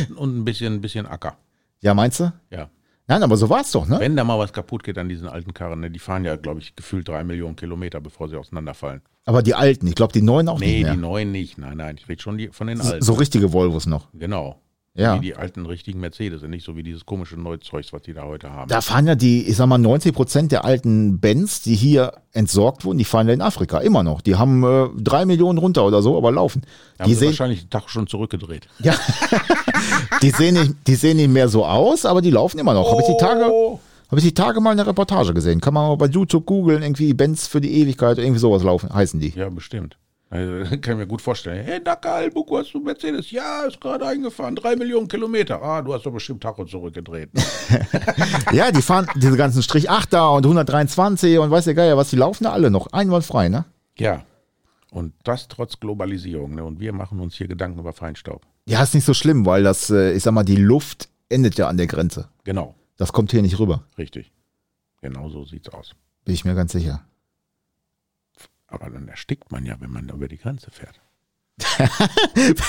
und, [laughs] und ein bisschen, ein bisschen Acker. Ja, meinst du? Ja. Nein, aber so war's doch, ne? Wenn da mal was kaputt geht an diesen alten Karren, ne, die fahren ja, glaube ich, gefühlt drei Millionen Kilometer, bevor sie auseinanderfallen. Aber die alten, ich glaube die neuen auch Nee, nicht mehr. die neuen nicht. Nein, nein, ich rede schon die, von den alten. so richtige Volvos noch. Genau. Ja. Wie die alten richtigen Mercedes, nicht so wie dieses komische Neuzeugs, was die da heute haben. Da fahren ja die, ich sag mal, 90 Prozent der alten Benz, die hier entsorgt wurden, die fahren ja in Afrika immer noch. Die haben äh, drei Millionen runter oder so, aber laufen. Da haben Die sie sehen, wahrscheinlich den Tag schon zurückgedreht. ja, [laughs] die sehen nicht, die sehen nicht mehr so aus, aber die laufen immer noch. Habe ich die Tage, Oh. habe ich die Tage mal eine Reportage gesehen. Kann man mal bei YouTube googeln, irgendwie Benz für die Ewigkeit, irgendwie sowas laufen, heißen die. Ja, bestimmt. Also, [laughs] kann ich mir gut vorstellen. Hey, Dacker, Albuco, hast du Mercedes? Ja, ist gerade eingefahren. Drei Millionen Kilometer. Ah, du hast doch bestimmt Tacho zurückgedreht. [laughs] Ja, die fahren diese ganzen Strich 8er und 123 und weiß der Geier was, die laufen da alle noch einwandfrei, ne? ja. Und das trotz Globalisierung. Ne? Und wir machen uns hier Gedanken über Feinstaub. Ja, ist nicht so schlimm, weil das, äh, ich sag mal, die Luft endet ja an der Grenze. Genau, Das kommt hier nicht rüber, richtig. Genau so sieht's aus. bin ich mir ganz sicher. Aber dann erstickt man ja, wenn man über die Grenze fährt. [laughs]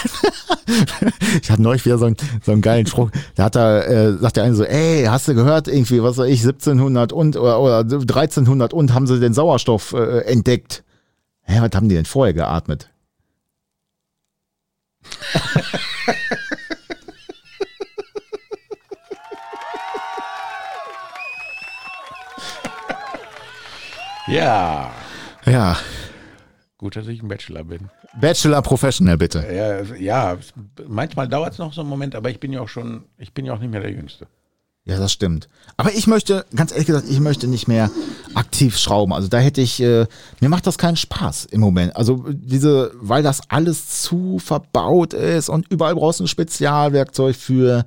Ich hatte neulich wieder so einen, so einen geilen Spruch. Da hat er, äh, sagt der eine so, ey, hast du gehört, irgendwie, was weiß ich, 1700 und oder, oder 1300 und haben sie den Sauerstoff äh, entdeckt. Hä, was haben die denn vorher geatmet? [laughs] Ja, Ja, gut, dass ich ein Bachelor bin. Bachelor Professional bitte. Ja, ja manchmal dauert es noch so einen Moment, aber ich bin ja auch schon, ich bin ja auch nicht mehr der Jüngste. Ja, das stimmt. Aber ich möchte, ganz ehrlich gesagt, ich möchte nicht mehr aktiv schrauben. Also da hätte ich, äh, mir macht das keinen Spaß im Moment. Also diese, weil das alles zu verbaut ist und überall brauchst du ein Spezialwerkzeug für,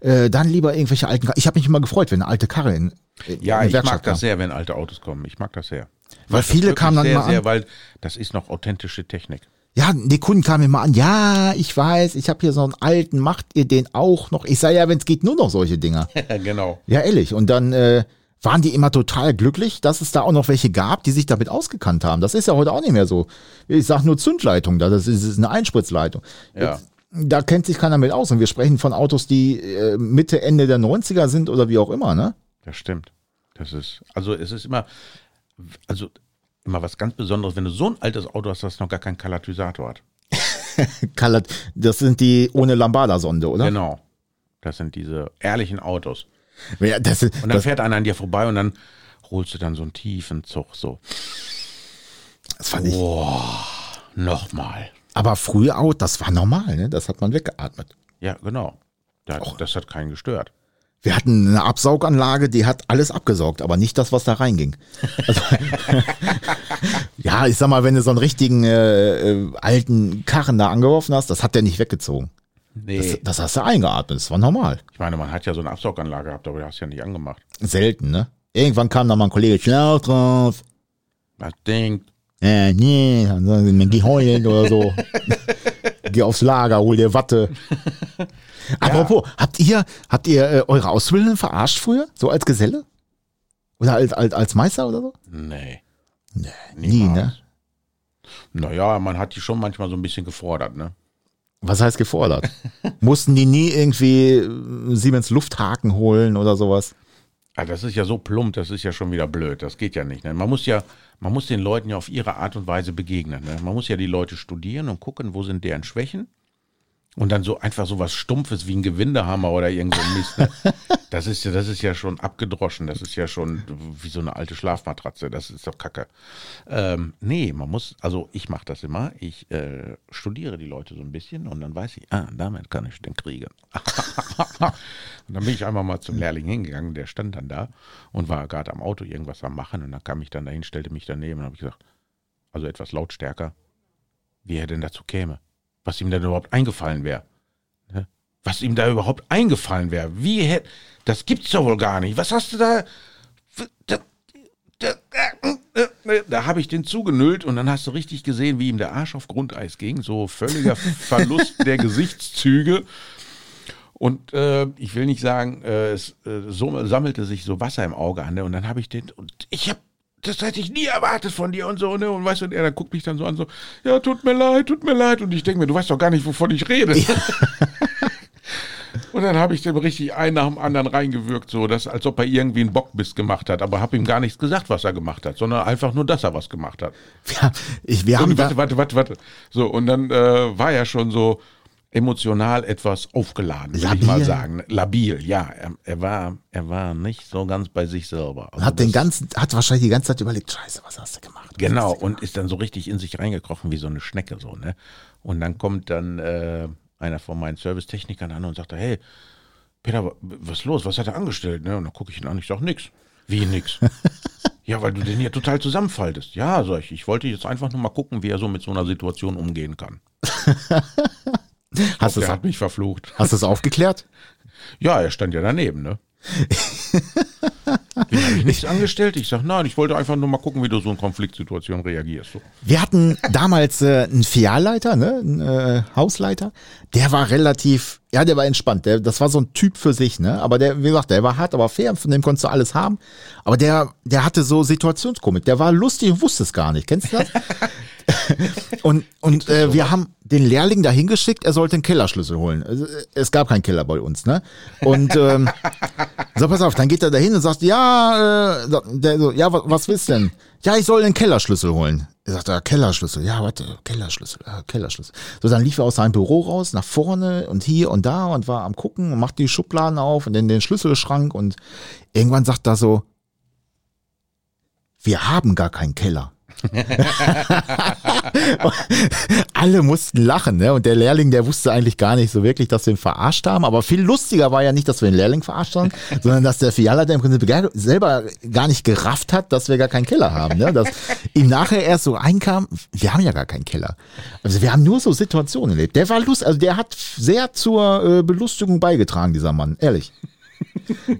äh, dann lieber irgendwelche alten, ich habe mich immer gefreut, wenn eine alte Karre in, in Ja, in ich mag das sehr, wenn alte Autos kommen. Ich mag das sehr. Weil Das viele kamen dann sehr, mal sehr, an. weil das ist noch authentische Technik. Ja, die Kunden kamen immer an, ja, ich weiß, ich habe hier so einen alten, macht ihr den auch noch? Ich sage ja, wenn es geht, nur noch solche Dinger. [laughs] genau. Ja, ehrlich. Und dann äh, waren die immer total glücklich, dass es da auch noch welche gab, die sich damit ausgekannt haben. Das ist ja heute auch nicht mehr so. Ich sag nur Zündleitung, da, das ist, eine Einspritzleitung. Ja. Da kennt sich keiner mit aus. Und wir sprechen von Autos, die äh, Mitte, Ende der 90er sind oder wie auch immer, ne? Das stimmt. Das ist, also es ist immer, also immer was ganz Besonderes, wenn du so ein altes Auto hast, das noch gar keinen Katalysator hat. [laughs] Das sind die ohne Lambada-Sonde, oder? Genau. Das sind diese ehrlichen Autos. Ja, das, Und dann das, fährt einer an dir vorbei und dann holst du dann so einen tiefen Zug, so, das fand ich. nochmal. Aber früher auch, das war normal, ne? Das hat man weggeatmet. Ja, genau. Das, das hat keinen gestört. Wir hatten eine Absauganlage, die hat alles abgesaugt, aber nicht das, was da reinging. Also, [laughs] ja, ich sag mal, wenn du so einen richtigen äh, äh, alten Karren da angeworfen hast, das hat der nicht weggezogen. Nee. Das, das hast du eingeatmet, das war normal. ich meine, man hat ja so eine Absauganlage gehabt, aber die hast du ja nicht angemacht. Selten, ne? Irgendwann kam dann mal ein Kollege, Schlauch drauf. Das denkt, Äh, nee, dann sagen sie mir, geh heulen oder so. [laughs] geh aufs Lager, hol dir Watte. [laughs] Apropos, habt ihr, habt ihr äh, eure Auszubildenden verarscht früher? So als Geselle? Oder als, als, als Meister oder so? nee. Nee, nie, ne? Naja, man hat die schon manchmal so ein bisschen gefordert, ne? Was heißt gefordert? [laughs] Mussten die nie irgendwie äh, Siemens Lufthaken holen oder sowas? Ah, das ist ja so plump, das ist ja schon wieder blöd. Das geht ja nicht. Ne? Man muss ja, man muss den Leuten ja auf ihre Art und Weise begegnen. Ne? Man muss ja die Leute studieren und gucken, wo sind deren Schwächen. Und dann so einfach so was Stumpfes wie ein Gewindehammer oder irgend so ein Mist. Ne? [laughs] Das ist ja, das ist ja schon abgedroschen. Das ist ja schon wie so eine alte Schlafmatratze. Das ist doch Kacke. Ähm, nee, man muss, also ich mache das immer. Ich äh, studiere die Leute so ein bisschen und dann weiß ich, ah, damit kann ich den kriegen. [laughs] und dann bin ich einmal mal zum Lehrling hingegangen, der stand dann da und war gerade am Auto irgendwas am machen und dann kam ich dann dahin, stellte mich daneben und habe gesagt, also etwas lautstärker, wie er denn dazu käme was ihm denn überhaupt eingefallen wäre. Ne? Was ihm da überhaupt eingefallen wäre. Wie hätte. Das gibt's doch wohl gar nicht. Was hast du da. Da, da, da, da habe ich den zugenüllt und dann hast du richtig gesehen, wie ihm der Arsch auf Grundeis ging. So völliger [laughs] Verlust der Gesichtszüge. Und äh, ich will nicht sagen, äh, es äh, so, sammelte sich so Wasser im Auge an. Ne? Und dann habe ich den. Und ich habe das hätte ich nie erwartet von dir und so, ne? Und weißt du, und er dann guckt mich dann so an, so, ja, tut mir leid, tut mir leid. Und ich denke mir, du weißt doch gar nicht, wovon ich rede. Ja. und dann habe ich dem richtig einen nach dem anderen reingewirkt, so, dass, als ob er irgendwie einen Bockbiss gemacht hat. Aber habe ihm gar nichts gesagt, was er gemacht hat, sondern einfach nur, dass er was gemacht hat. Ja, ich, wir haben und, warte, warte, warte, warte. So, und dann äh, war er schon so, emotional etwas aufgeladen, würde ich mal sagen. Labil, ja. Er, er, war, er war nicht so ganz bei sich selber. Also hat den ganzen, hat wahrscheinlich die ganze Zeit überlegt, scheiße, was hast du gemacht? Genau, du und gemacht? ist dann so richtig in sich reingekrochen wie so eine Schnecke, so, ne? Und dann kommt dann äh, einer von meinen Servicetechnikern an und sagt, hey, Peter, was ist los? Was hat er angestellt? Ne? Und dann gucke ich ihn an, ich sage, nix. Wie nix? [laughs] ja, weil du den hier total zusammenfaltest. Ja, sag ich, ich wollte jetzt einfach nur mal gucken, wie er so mit so einer Situation umgehen kann. [laughs] [laughs] Hast der hat mich verflucht. Hast du es aufgeklärt? Ja, er stand ja daneben, ne? Habe ich nichts [laughs] angestellt? Ich sage, nein, ich wollte einfach nur mal gucken, wie du so in Konfliktsituationen reagierst. So. Wir hatten damals äh, einen Filialleiter, ne, einen äh, Hausleiter, der war relativ, ja, der war entspannt. Der, das war so ein Typ für sich, ne? Aber der, wie gesagt, der war hart, aber fair, von dem konntest du alles haben. Aber der, der hatte so Situationskomik. Der war lustig und wusste es gar nicht. Kennst du das? [laughs] [laughs] und und äh, wir haben den Lehrling da hingeschickt, er sollte einen Kellerschlüssel holen. Es gab keinen Keller bei uns, ne? Und ähm, [laughs] so, pass auf, dann geht er da hin und sagt, ja, äh, der so, ja, was, was willst du denn? Ja, ich soll einen Kellerschlüssel holen. Er sagt, ja, Kellerschlüssel, ja, warte, Kellerschlüssel, ja, Kellerschlüssel. So, dann lief er aus seinem Büro raus, nach vorne und hier und da und war am gucken und macht die Schubladen auf und dann den Schlüsselschrank und irgendwann sagt er so, wir haben gar keinen Keller. [laughs] Alle mussten lachen, ne? Und der Lehrling, der wusste eigentlich gar nicht so wirklich, dass wir ihn verarscht haben. Aber viel lustiger war ja nicht, dass wir den Lehrling verarscht haben, [laughs] sondern dass der Filialleiter im Prinzip selber gar nicht gerafft hat, dass wir gar keinen Keller haben. Ne? Dass ihm nachher erst so einkam, wir haben ja gar keinen Keller. Also wir haben nur so Situationen erlebt. Der war lustig, also der hat sehr zur äh, Belustigung beigetragen, dieser Mann, ehrlich.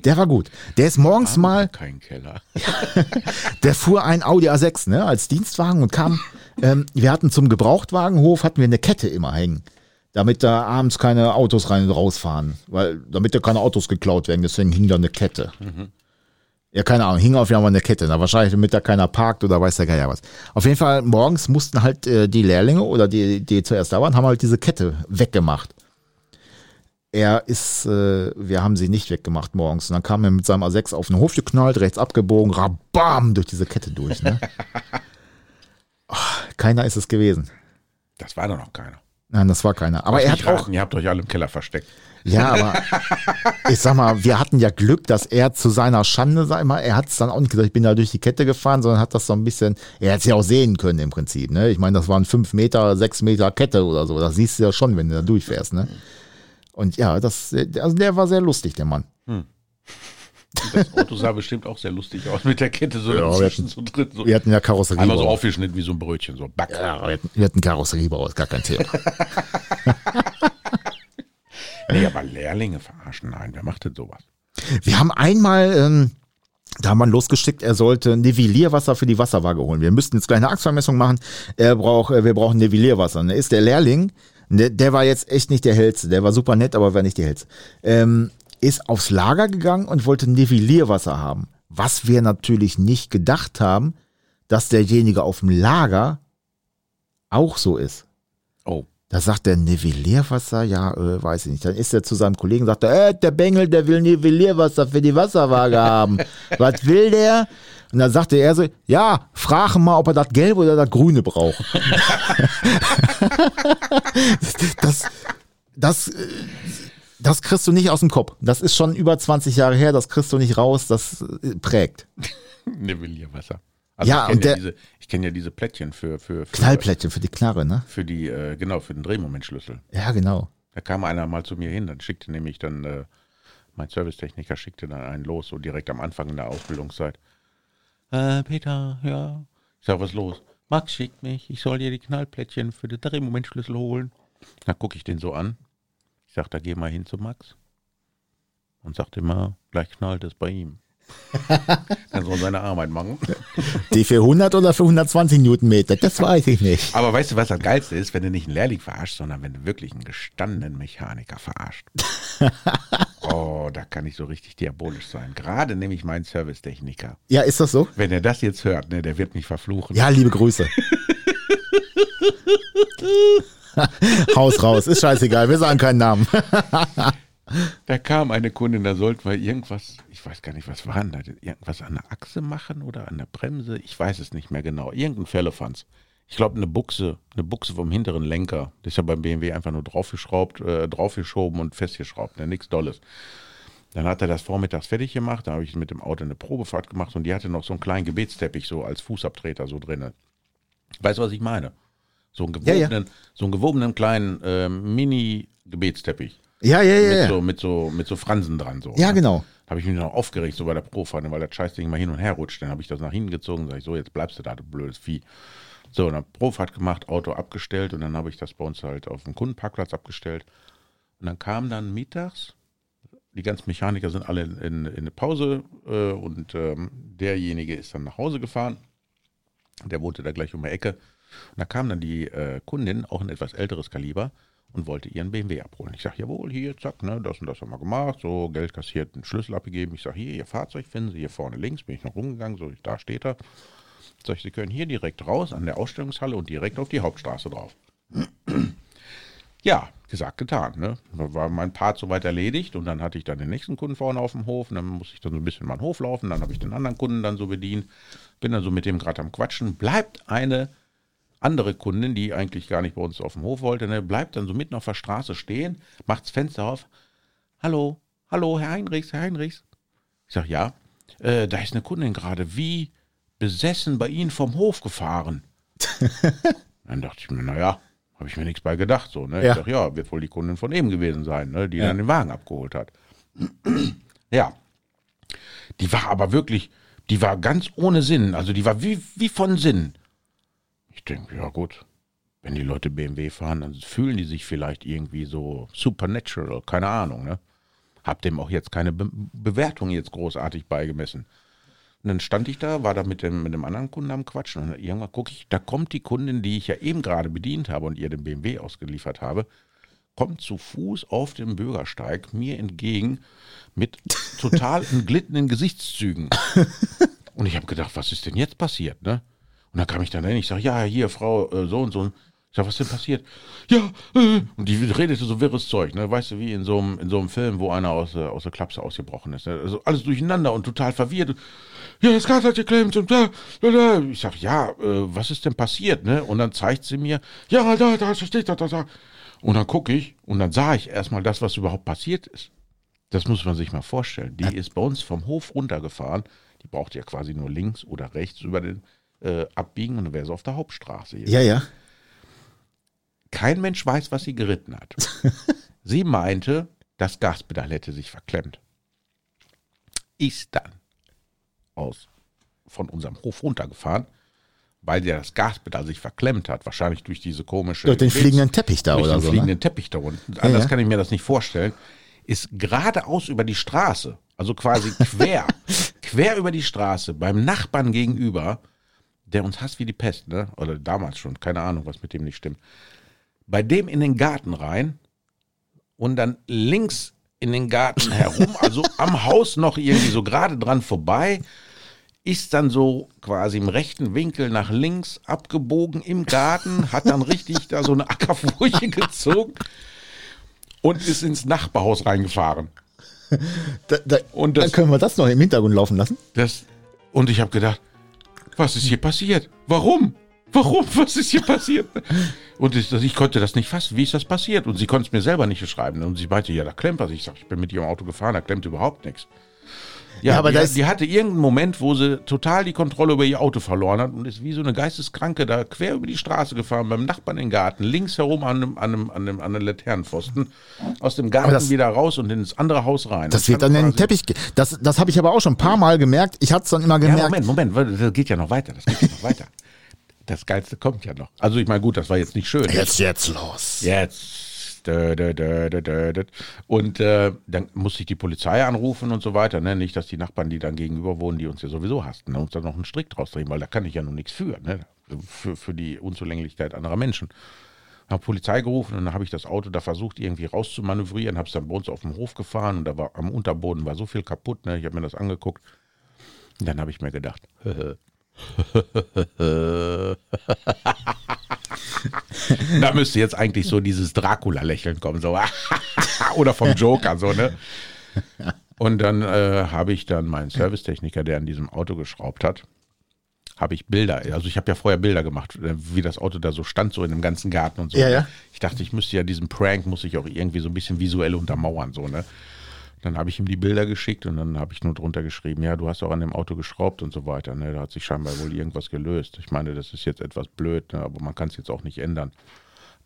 Der war gut. Der ist morgens mal. Kein Keller. [laughs] der fuhr ein Audi A6, ne, als Dienstwagen und kam. Ähm, wir hatten zum Gebrauchtwagenhof hatten wir eine Kette immer hängen, damit da abends keine Autos rein und rausfahren, weil damit da keine Autos geklaut werden. Deswegen hing da eine Kette. Mhm. Ja, keine Ahnung, hing auf jeden Fall eine Kette. Da wahrscheinlich, damit da keiner parkt oder weiß der Geier was. Auf jeden Fall, morgens mussten halt äh, die Lehrlinge oder die, die zuerst da waren, haben halt diese Kette weggemacht er ist, äh, wir haben sie nicht weggemacht morgens. Und dann kam er mit seinem A6 auf den Hof geknallt, rechts abgebogen, rabam, durch diese Kette durch. Ne? oh, [laughs] keiner ist es gewesen. Das war doch noch keiner. Nein, das war keiner. Aber er hat raten, auch. Ihr habt euch alle im Keller versteckt. Ja, aber [laughs] ich sag mal, wir hatten ja Glück, dass er zu seiner Schande, sag mal, er hat es dann auch nicht gesagt, ich bin da durch die Kette gefahren, sondern hat das so ein bisschen, er hätte es ja auch sehen können im Prinzip. Ne? Ich meine, das waren fünf Meter, sechs Meter Kette oder so. Das siehst du ja schon, wenn du da durchfährst. Ne? Und ja, das, also der war sehr lustig, der Mann. Hm. Das Auto sah bestimmt auch sehr lustig aus mit der Kette so ja, wir hatten, so drin. So. Wir hatten ja Karosserie. Einmal so aufgeschnitten wie so ein Brötchen, so back. Ja, wir hatten, wir hatten Karosseriebau, gar kein Thema. [laughs] nee, aber Lehrlinge verarschen, nein, wer macht denn sowas? Wir haben einmal, ähm, da haben wir losgeschickt, er sollte Nivellierwasser für die Wasserwaage holen. Wir müssten jetzt gleich eine Achsvermessung machen. Er braucht, äh, wir brauchen Nivellierwasser. Und da ist der Lehrling, der, der war jetzt echt nicht der hellste. Der war super nett, aber war nicht der hellste. Ähm, ist aufs Lager gegangen und wollte Nivellierwasser haben. Was wir natürlich nicht gedacht haben, dass derjenige auf dem Lager auch so ist. Oh. Da sagt der Nivellierwasser, ja, äh, weiß ich nicht. Dann ist er zu seinem Kollegen und sagt, äh, der Bengel, der will Nivellierwasser für die Wasserwaage haben. [laughs] Was will der? Und dann sagte er so, ja, frage mal, ob er das Gelbe oder das Grüne braucht. [laughs] das, das, das kriegst du nicht aus dem Kopf. Das ist schon über 20 Jahre her, das kriegst du nicht raus, das äh, prägt. [laughs] Nivellierwasser. Also Ja, und ja, der- diese, ich kenn ja diese Plättchen für, für, für, Knallplättchen für die Knarre, ne? für die, äh, genau, für den Drehmomentschlüssel. Ja, genau. Da kam einer mal zu mir hin, dann schickte nämlich dann, äh, mein Servicetechniker schickte dann einen los, so direkt am Anfang in der Ausbildungszeit. Äh, Peter, ja. Ich sag, was ist los? Max schickt mich, ich soll dir die Knallplättchen für den Drehmomentschlüssel holen. Dann gucke ich den so an. Ich sag, da geh mal hin zu Max. Und sagt immer, gleich knallt es bei ihm. Dann soll seine Arbeit machen. Die für 100 oder für 120 Newtonmeter, das weiß ich nicht. Aber weißt du, was das Geilste ist, wenn du nicht einen Lehrling verarscht, sondern wenn du wirklich einen gestandenen Mechaniker verarscht. [laughs] oh, da kann ich so richtig diabolisch sein. Gerade nämlich meinen Servicetechniker. Ja, ist das so? Wenn er das jetzt hört, ne, der wird mich verfluchen. Ja, liebe Grüße. [laughs] [laughs] Haus raus, ist scheißegal, wir sagen keinen Namen. Da kam eine Kundin, da sollten wir irgendwas, ich weiß gar nicht, was war denn da, irgendwas an der Achse machen oder an der Bremse, ich weiß es nicht mehr genau. Irgendein Firlefanz. Ich glaube, eine Buchse, eine Buchse vom hinteren Lenker. Das ist ja beim BMW einfach nur draufgeschraubt, äh, draufgeschoben und festgeschraubt, ne, nichts Dolles. Dann hat er das vormittags fertig gemacht, da habe ich mit dem Auto eine Probefahrt gemacht und die hatte noch so einen kleinen Gebetsteppich so als Fußabtreter so drin. Weißt du, was ich meine? So einen Ja, ja. gewobenen, so einen gewobenen kleinen äh, Mini-Gebetsteppich. Ja, ja, ja. Mit, Ja, so, mit, so, mit so Fransen dran. So, ja ne? genau. Habe ich mich noch aufgeregt, so bei der Profahrt, weil das Scheißding mal hin und her rutscht. Dann habe ich das nach hinten gezogen, sage ich, so, jetzt bleibst du da, du blödes Vieh. So, dann Profahrt gemacht, Auto abgestellt und dann habe ich das bei uns halt auf dem Kundenparkplatz abgestellt. Und dann kam dann mittags, die ganzen Mechaniker sind alle in, in, in eine Pause äh, und ähm, derjenige ist dann nach Hause gefahren. Der wohnte da gleich um die Ecke. Und da kam dann die äh, Kundin, auch ein etwas älteres Kaliber, und wollte ihren BMW abholen. Ich sage, jawohl, hier, zack, ne, das und das haben wir gemacht, so, Geld kassiert, einen Schlüssel abgegeben. Ich sage, hier, Ihr Fahrzeug finden Sie hier vorne links, bin ich noch rumgegangen, so, da steht er. Sag ich, Sie können hier direkt raus an der Ausstellungshalle und direkt auf die Hauptstraße drauf. [clears throat] Ja, gesagt, getan. Ne? Da war mein Part soweit erledigt und dann hatte ich dann den nächsten Kunden vorne auf dem Hof und dann musste ich dann so ein bisschen mal den Hof laufen, dann habe ich den anderen Kunden dann so bedient, bin dann so mit dem gerade am Quatschen, bleibt eine andere Kundin, die eigentlich gar nicht bei uns auf dem Hof wollte, ne, bleibt dann so mitten auf der Straße stehen, macht das Fenster auf. Hallo, hallo, Herr Heinrichs, Herr Heinrichs. Ich sage, ja, äh, da ist eine Kundin gerade wie besessen bei Ihnen vom Hof gefahren. [laughs] dann dachte ich mir, naja, habe ich mir nichts bei gedacht. So, ne? Ja. Ich dachte, ja, wird wohl die Kundin von eben gewesen sein, ne, die dann den Wagen abgeholt hat. [clears throat] ja. Die war aber wirklich, die war ganz ohne Sinn. Also die war wie, wie von Sinn. Ich denke, ja gut, wenn die Leute BMW fahren, dann fühlen die sich vielleicht irgendwie so supernatural, keine Ahnung, ne? Hab dem auch jetzt keine Be Bewertung jetzt großartig beigemessen. Und dann stand ich da, war da mit dem, mit dem anderen Kunden am Quatschen und irgendwann gucke ich, da kommt die Kundin, die ich ja eben gerade bedient habe und ihr den BMW ausgeliefert habe, kommt zu Fuß auf dem Bürgersteig mir entgegen mit total [laughs] entglittenen Gesichtszügen. Und ich habe gedacht, was ist denn jetzt passiert, ne? Und dann kam ich dann hin, ich sage, ja, hier, Frau, äh, so und so. Ich sage, was ist denn passiert? Ja, äh. und die redete so wirres Zeug, ne? Weißt du, wie in so einem, in so einem Film, wo einer aus, der- aus der Klapse ausgebrochen ist. Ne? Also alles durcheinander und total verwirrt. Ja, das Gas hat geklemmt und da, da, da. Ich sage, ja, äh, was ist denn passiert, ne? Und dann zeigt sie mir, ja, da, da steht das, da, da. Und dann gucke ich und dann sah ich erstmal das, was überhaupt passiert ist. Das muss man sich mal vorstellen. Die ist bei uns vom Hof runtergefahren. Die braucht ja quasi nur links oder rechts über den äh, abbiegen und dann wäre sie auf der Hauptstraße. Ja, ja. Kein Mensch weiß, was sie geritten hat. [laughs] sie meinte, das Gaspedal hätte sich verklemmt. Ist dann aus von unserem Hof runtergefahren, weil der das Gaspedal sich verklemmt hat. Wahrscheinlich durch diese komische. Durch den Gewichts- fliegenden Teppich da durch oder den so. fliegenden Ne? Teppich da unten. Anders ja. kann ich mir das nicht vorstellen. Ist geradeaus über die Straße, also quasi [laughs] quer, quer über die Straße beim Nachbarn gegenüber, der uns hasst wie die Pest, ne? Oder damals schon, keine Ahnung, was mit dem nicht stimmt. Bei dem in den Garten rein und dann links in den Garten herum, [laughs] also am Haus noch irgendwie so gerade dran vorbei, ist dann so quasi im rechten Winkel nach links abgebogen im Garten, hat dann richtig da so eine Ackerfurche [laughs] gezogen und ist ins Nachbarhaus reingefahren. Da, da, Und das- dann können wir das noch im Hintergrund laufen lassen. Das, und ich habe gedacht, was ist hier passiert? Warum? Warum? [laughs] Was ist hier passiert? Und ich, ich konnte das nicht fassen. Wie ist das passiert? Und sie konnte es mir selber nicht beschreiben. Und sie meinte, ja, da klemmt was. Ich sage, ich bin mit ihrem Auto gefahren, da klemmt überhaupt nichts. Ja, Ja, aber die, da ist- die hatte irgendeinen Moment, wo sie total die Kontrolle über ihr Auto verloren hat und ist wie so eine Geisteskranke da quer über die Straße gefahren, beim Nachbarn in den Garten, links herum an einem, an einem, an einem, an einem Laternenpfosten, aus dem Garten das- wieder raus und ins andere Haus rein. Das Und wird dann in den Teppich. Das, das habe ich aber auch schon ein paar Mal gemerkt. Ich hatte es dann immer Ja, gemerkt. Moment, Moment, weil das geht ja noch weiter. Das geht ja noch weiter. Das Geilste kommt ja noch. Also ich meine, gut, das war jetzt nicht schön. Jetzt, jetzt los. Jetzt. Und äh, dann musste ich die Polizei anrufen und so weiter. Ne? Nicht, dass die Nachbarn, die dann gegenüber wohnen, die uns ja sowieso hassen, ne? uns dann noch einen Strick draus drehen, weil da kann ich ja nun nichts für. Ne? Für, für die Unzulänglichkeit anderer Menschen. Habe Polizei gerufen und dann habe ich das Auto da versucht, irgendwie rauszumanövrieren, habe es dann bei uns auf dem Hof gefahren und da war am Unterboden war so viel kaputt. Ne? Ich habe mir das angeguckt. Und dann habe ich mir gedacht, [laughs] [laughs] da müsste jetzt eigentlich so dieses Dracula-Lächeln kommen, so [laughs] oder vom Joker, so, ne? Und dann äh, habe ich dann meinen Servicetechniker, der an diesem Auto geschraubt hat, habe ich Bilder, also ich habe ja vorher Bilder gemacht, äh, wie das Auto da so stand, so in dem ganzen Garten und so. Ja, ja. Ich dachte, ich müsste ja diesen Prank, muss ich auch irgendwie so ein bisschen visuell untermauern, so, ne? Dann habe ich ihm die Bilder geschickt und dann habe ich nur drunter geschrieben, ja, du hast auch an dem Auto geschraubt und so weiter. Ne? Da hat sich scheinbar wohl irgendwas gelöst. Ich meine, das ist jetzt etwas blöd, ne? aber man kann es jetzt auch nicht ändern.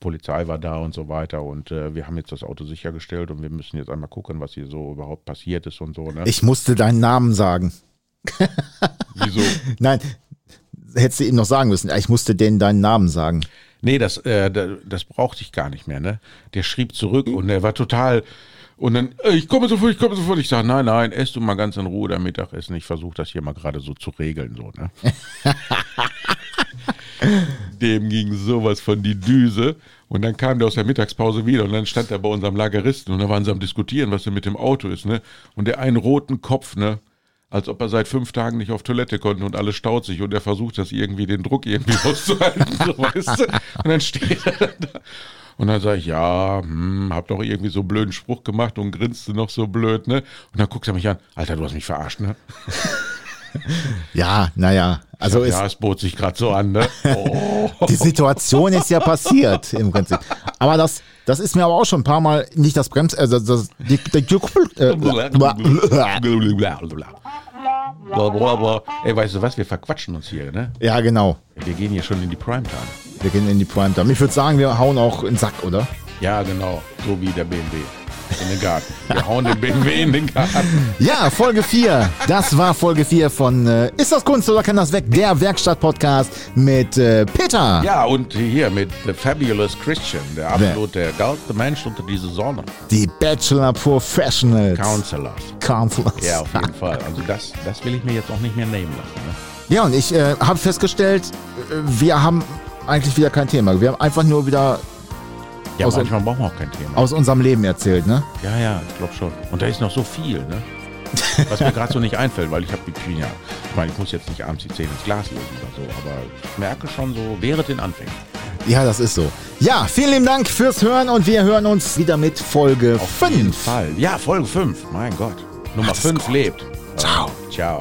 Polizei war da und so weiter und äh, wir haben jetzt das Auto sichergestellt und wir müssen jetzt einmal gucken, was hier so überhaupt passiert ist und so. Ne? Ich musste deinen Namen sagen. [laughs] Wieso? Nein, hättest du ihm noch sagen müssen. Ich musste denen deinen Namen sagen. Nee, das, äh, da- das brauchte ich gar nicht mehr, ne? Der schrieb zurück und er war total. Und dann, ich komme sofort, ich komme sofort. Ich sage, nein, nein, ess du mal ganz in Ruhe dein Mittagessen. Ich versuche das hier mal gerade so zu regeln, so, ne? [laughs] Dem ging sowas von die Düse. Und dann kam der aus der Mittagspause wieder und dann stand er bei unserem Lageristen und da waren sie am Diskutieren, was denn mit dem Auto ist, ne? Und der einen roten Kopf, ne? Als ob er seit fünf Tagen nicht auf Toilette konnte und alles staut sich und er versucht das irgendwie, den Druck irgendwie [laughs] auszuhalten, so, weißt du? Und dann steht er da. Und dann sage ich, ja, hm, hab doch irgendwie so einen blöden Spruch gemacht und grinste noch so blöd, ne? Und dann guckt er mich an, Alter, du hast mich verarscht, ne? [laughs] Ja, naja. Also ist, Ja, es bot sich gerade so an, ne? [laughs] Oh. die Situation ist ja passiert im Prinzip. Aber das, das ist mir aber auch schon ein paar Mal nicht das Brems, also das, die, die, äh, Ey, weißt du was, wir verquatschen uns hier, ne? ja, genau. Wir gehen hier schon in die Primetime. Wir gehen in die Primetime. Ich würde sagen, wir hauen auch in den Sack, oder? Ja, genau, so wie der BMW in den Garten. Wir hauen den BMW in den Garten. Ja, Folge 4. Das war Folge 4 von äh, Ist das Kunst oder kann das weg? Der Werkstatt-Podcast mit äh, Peter. Ja, und hier mit The Fabulous Christian, der absolut der geilste Mensch unter dieser Sonne. Die Bachelor Professionals. Counselors. Counselors. Ja, auf jeden Fall. Also das, das will ich mir jetzt auch nicht mehr nehmen lassen. Ne? Ja, und ich äh, habe festgestellt, äh, wir haben eigentlich wieder kein Thema. Wir haben einfach nur wieder Ja, Aus- manchmal brauchen wir auch kein Thema. aus unserem Leben erzählt, ne? Ja, ja, ich glaube schon. Und da ist noch so viel, ne? Was mir gerade so nicht einfällt, weil ich habe die ja, ich meine, ich muss jetzt nicht abends die Zähne ins Glas legen oder so, aber ich merke schon so, während den Anfängen. Ja, das ist so. Ja, vielen lieben Dank fürs Hören und wir hören uns wieder mit Folge Auf jeden 5. Fall. Ja, Folge 5. Mein Gott. Nummer Macht's 5 gut. lebt. Ciao. Ciao.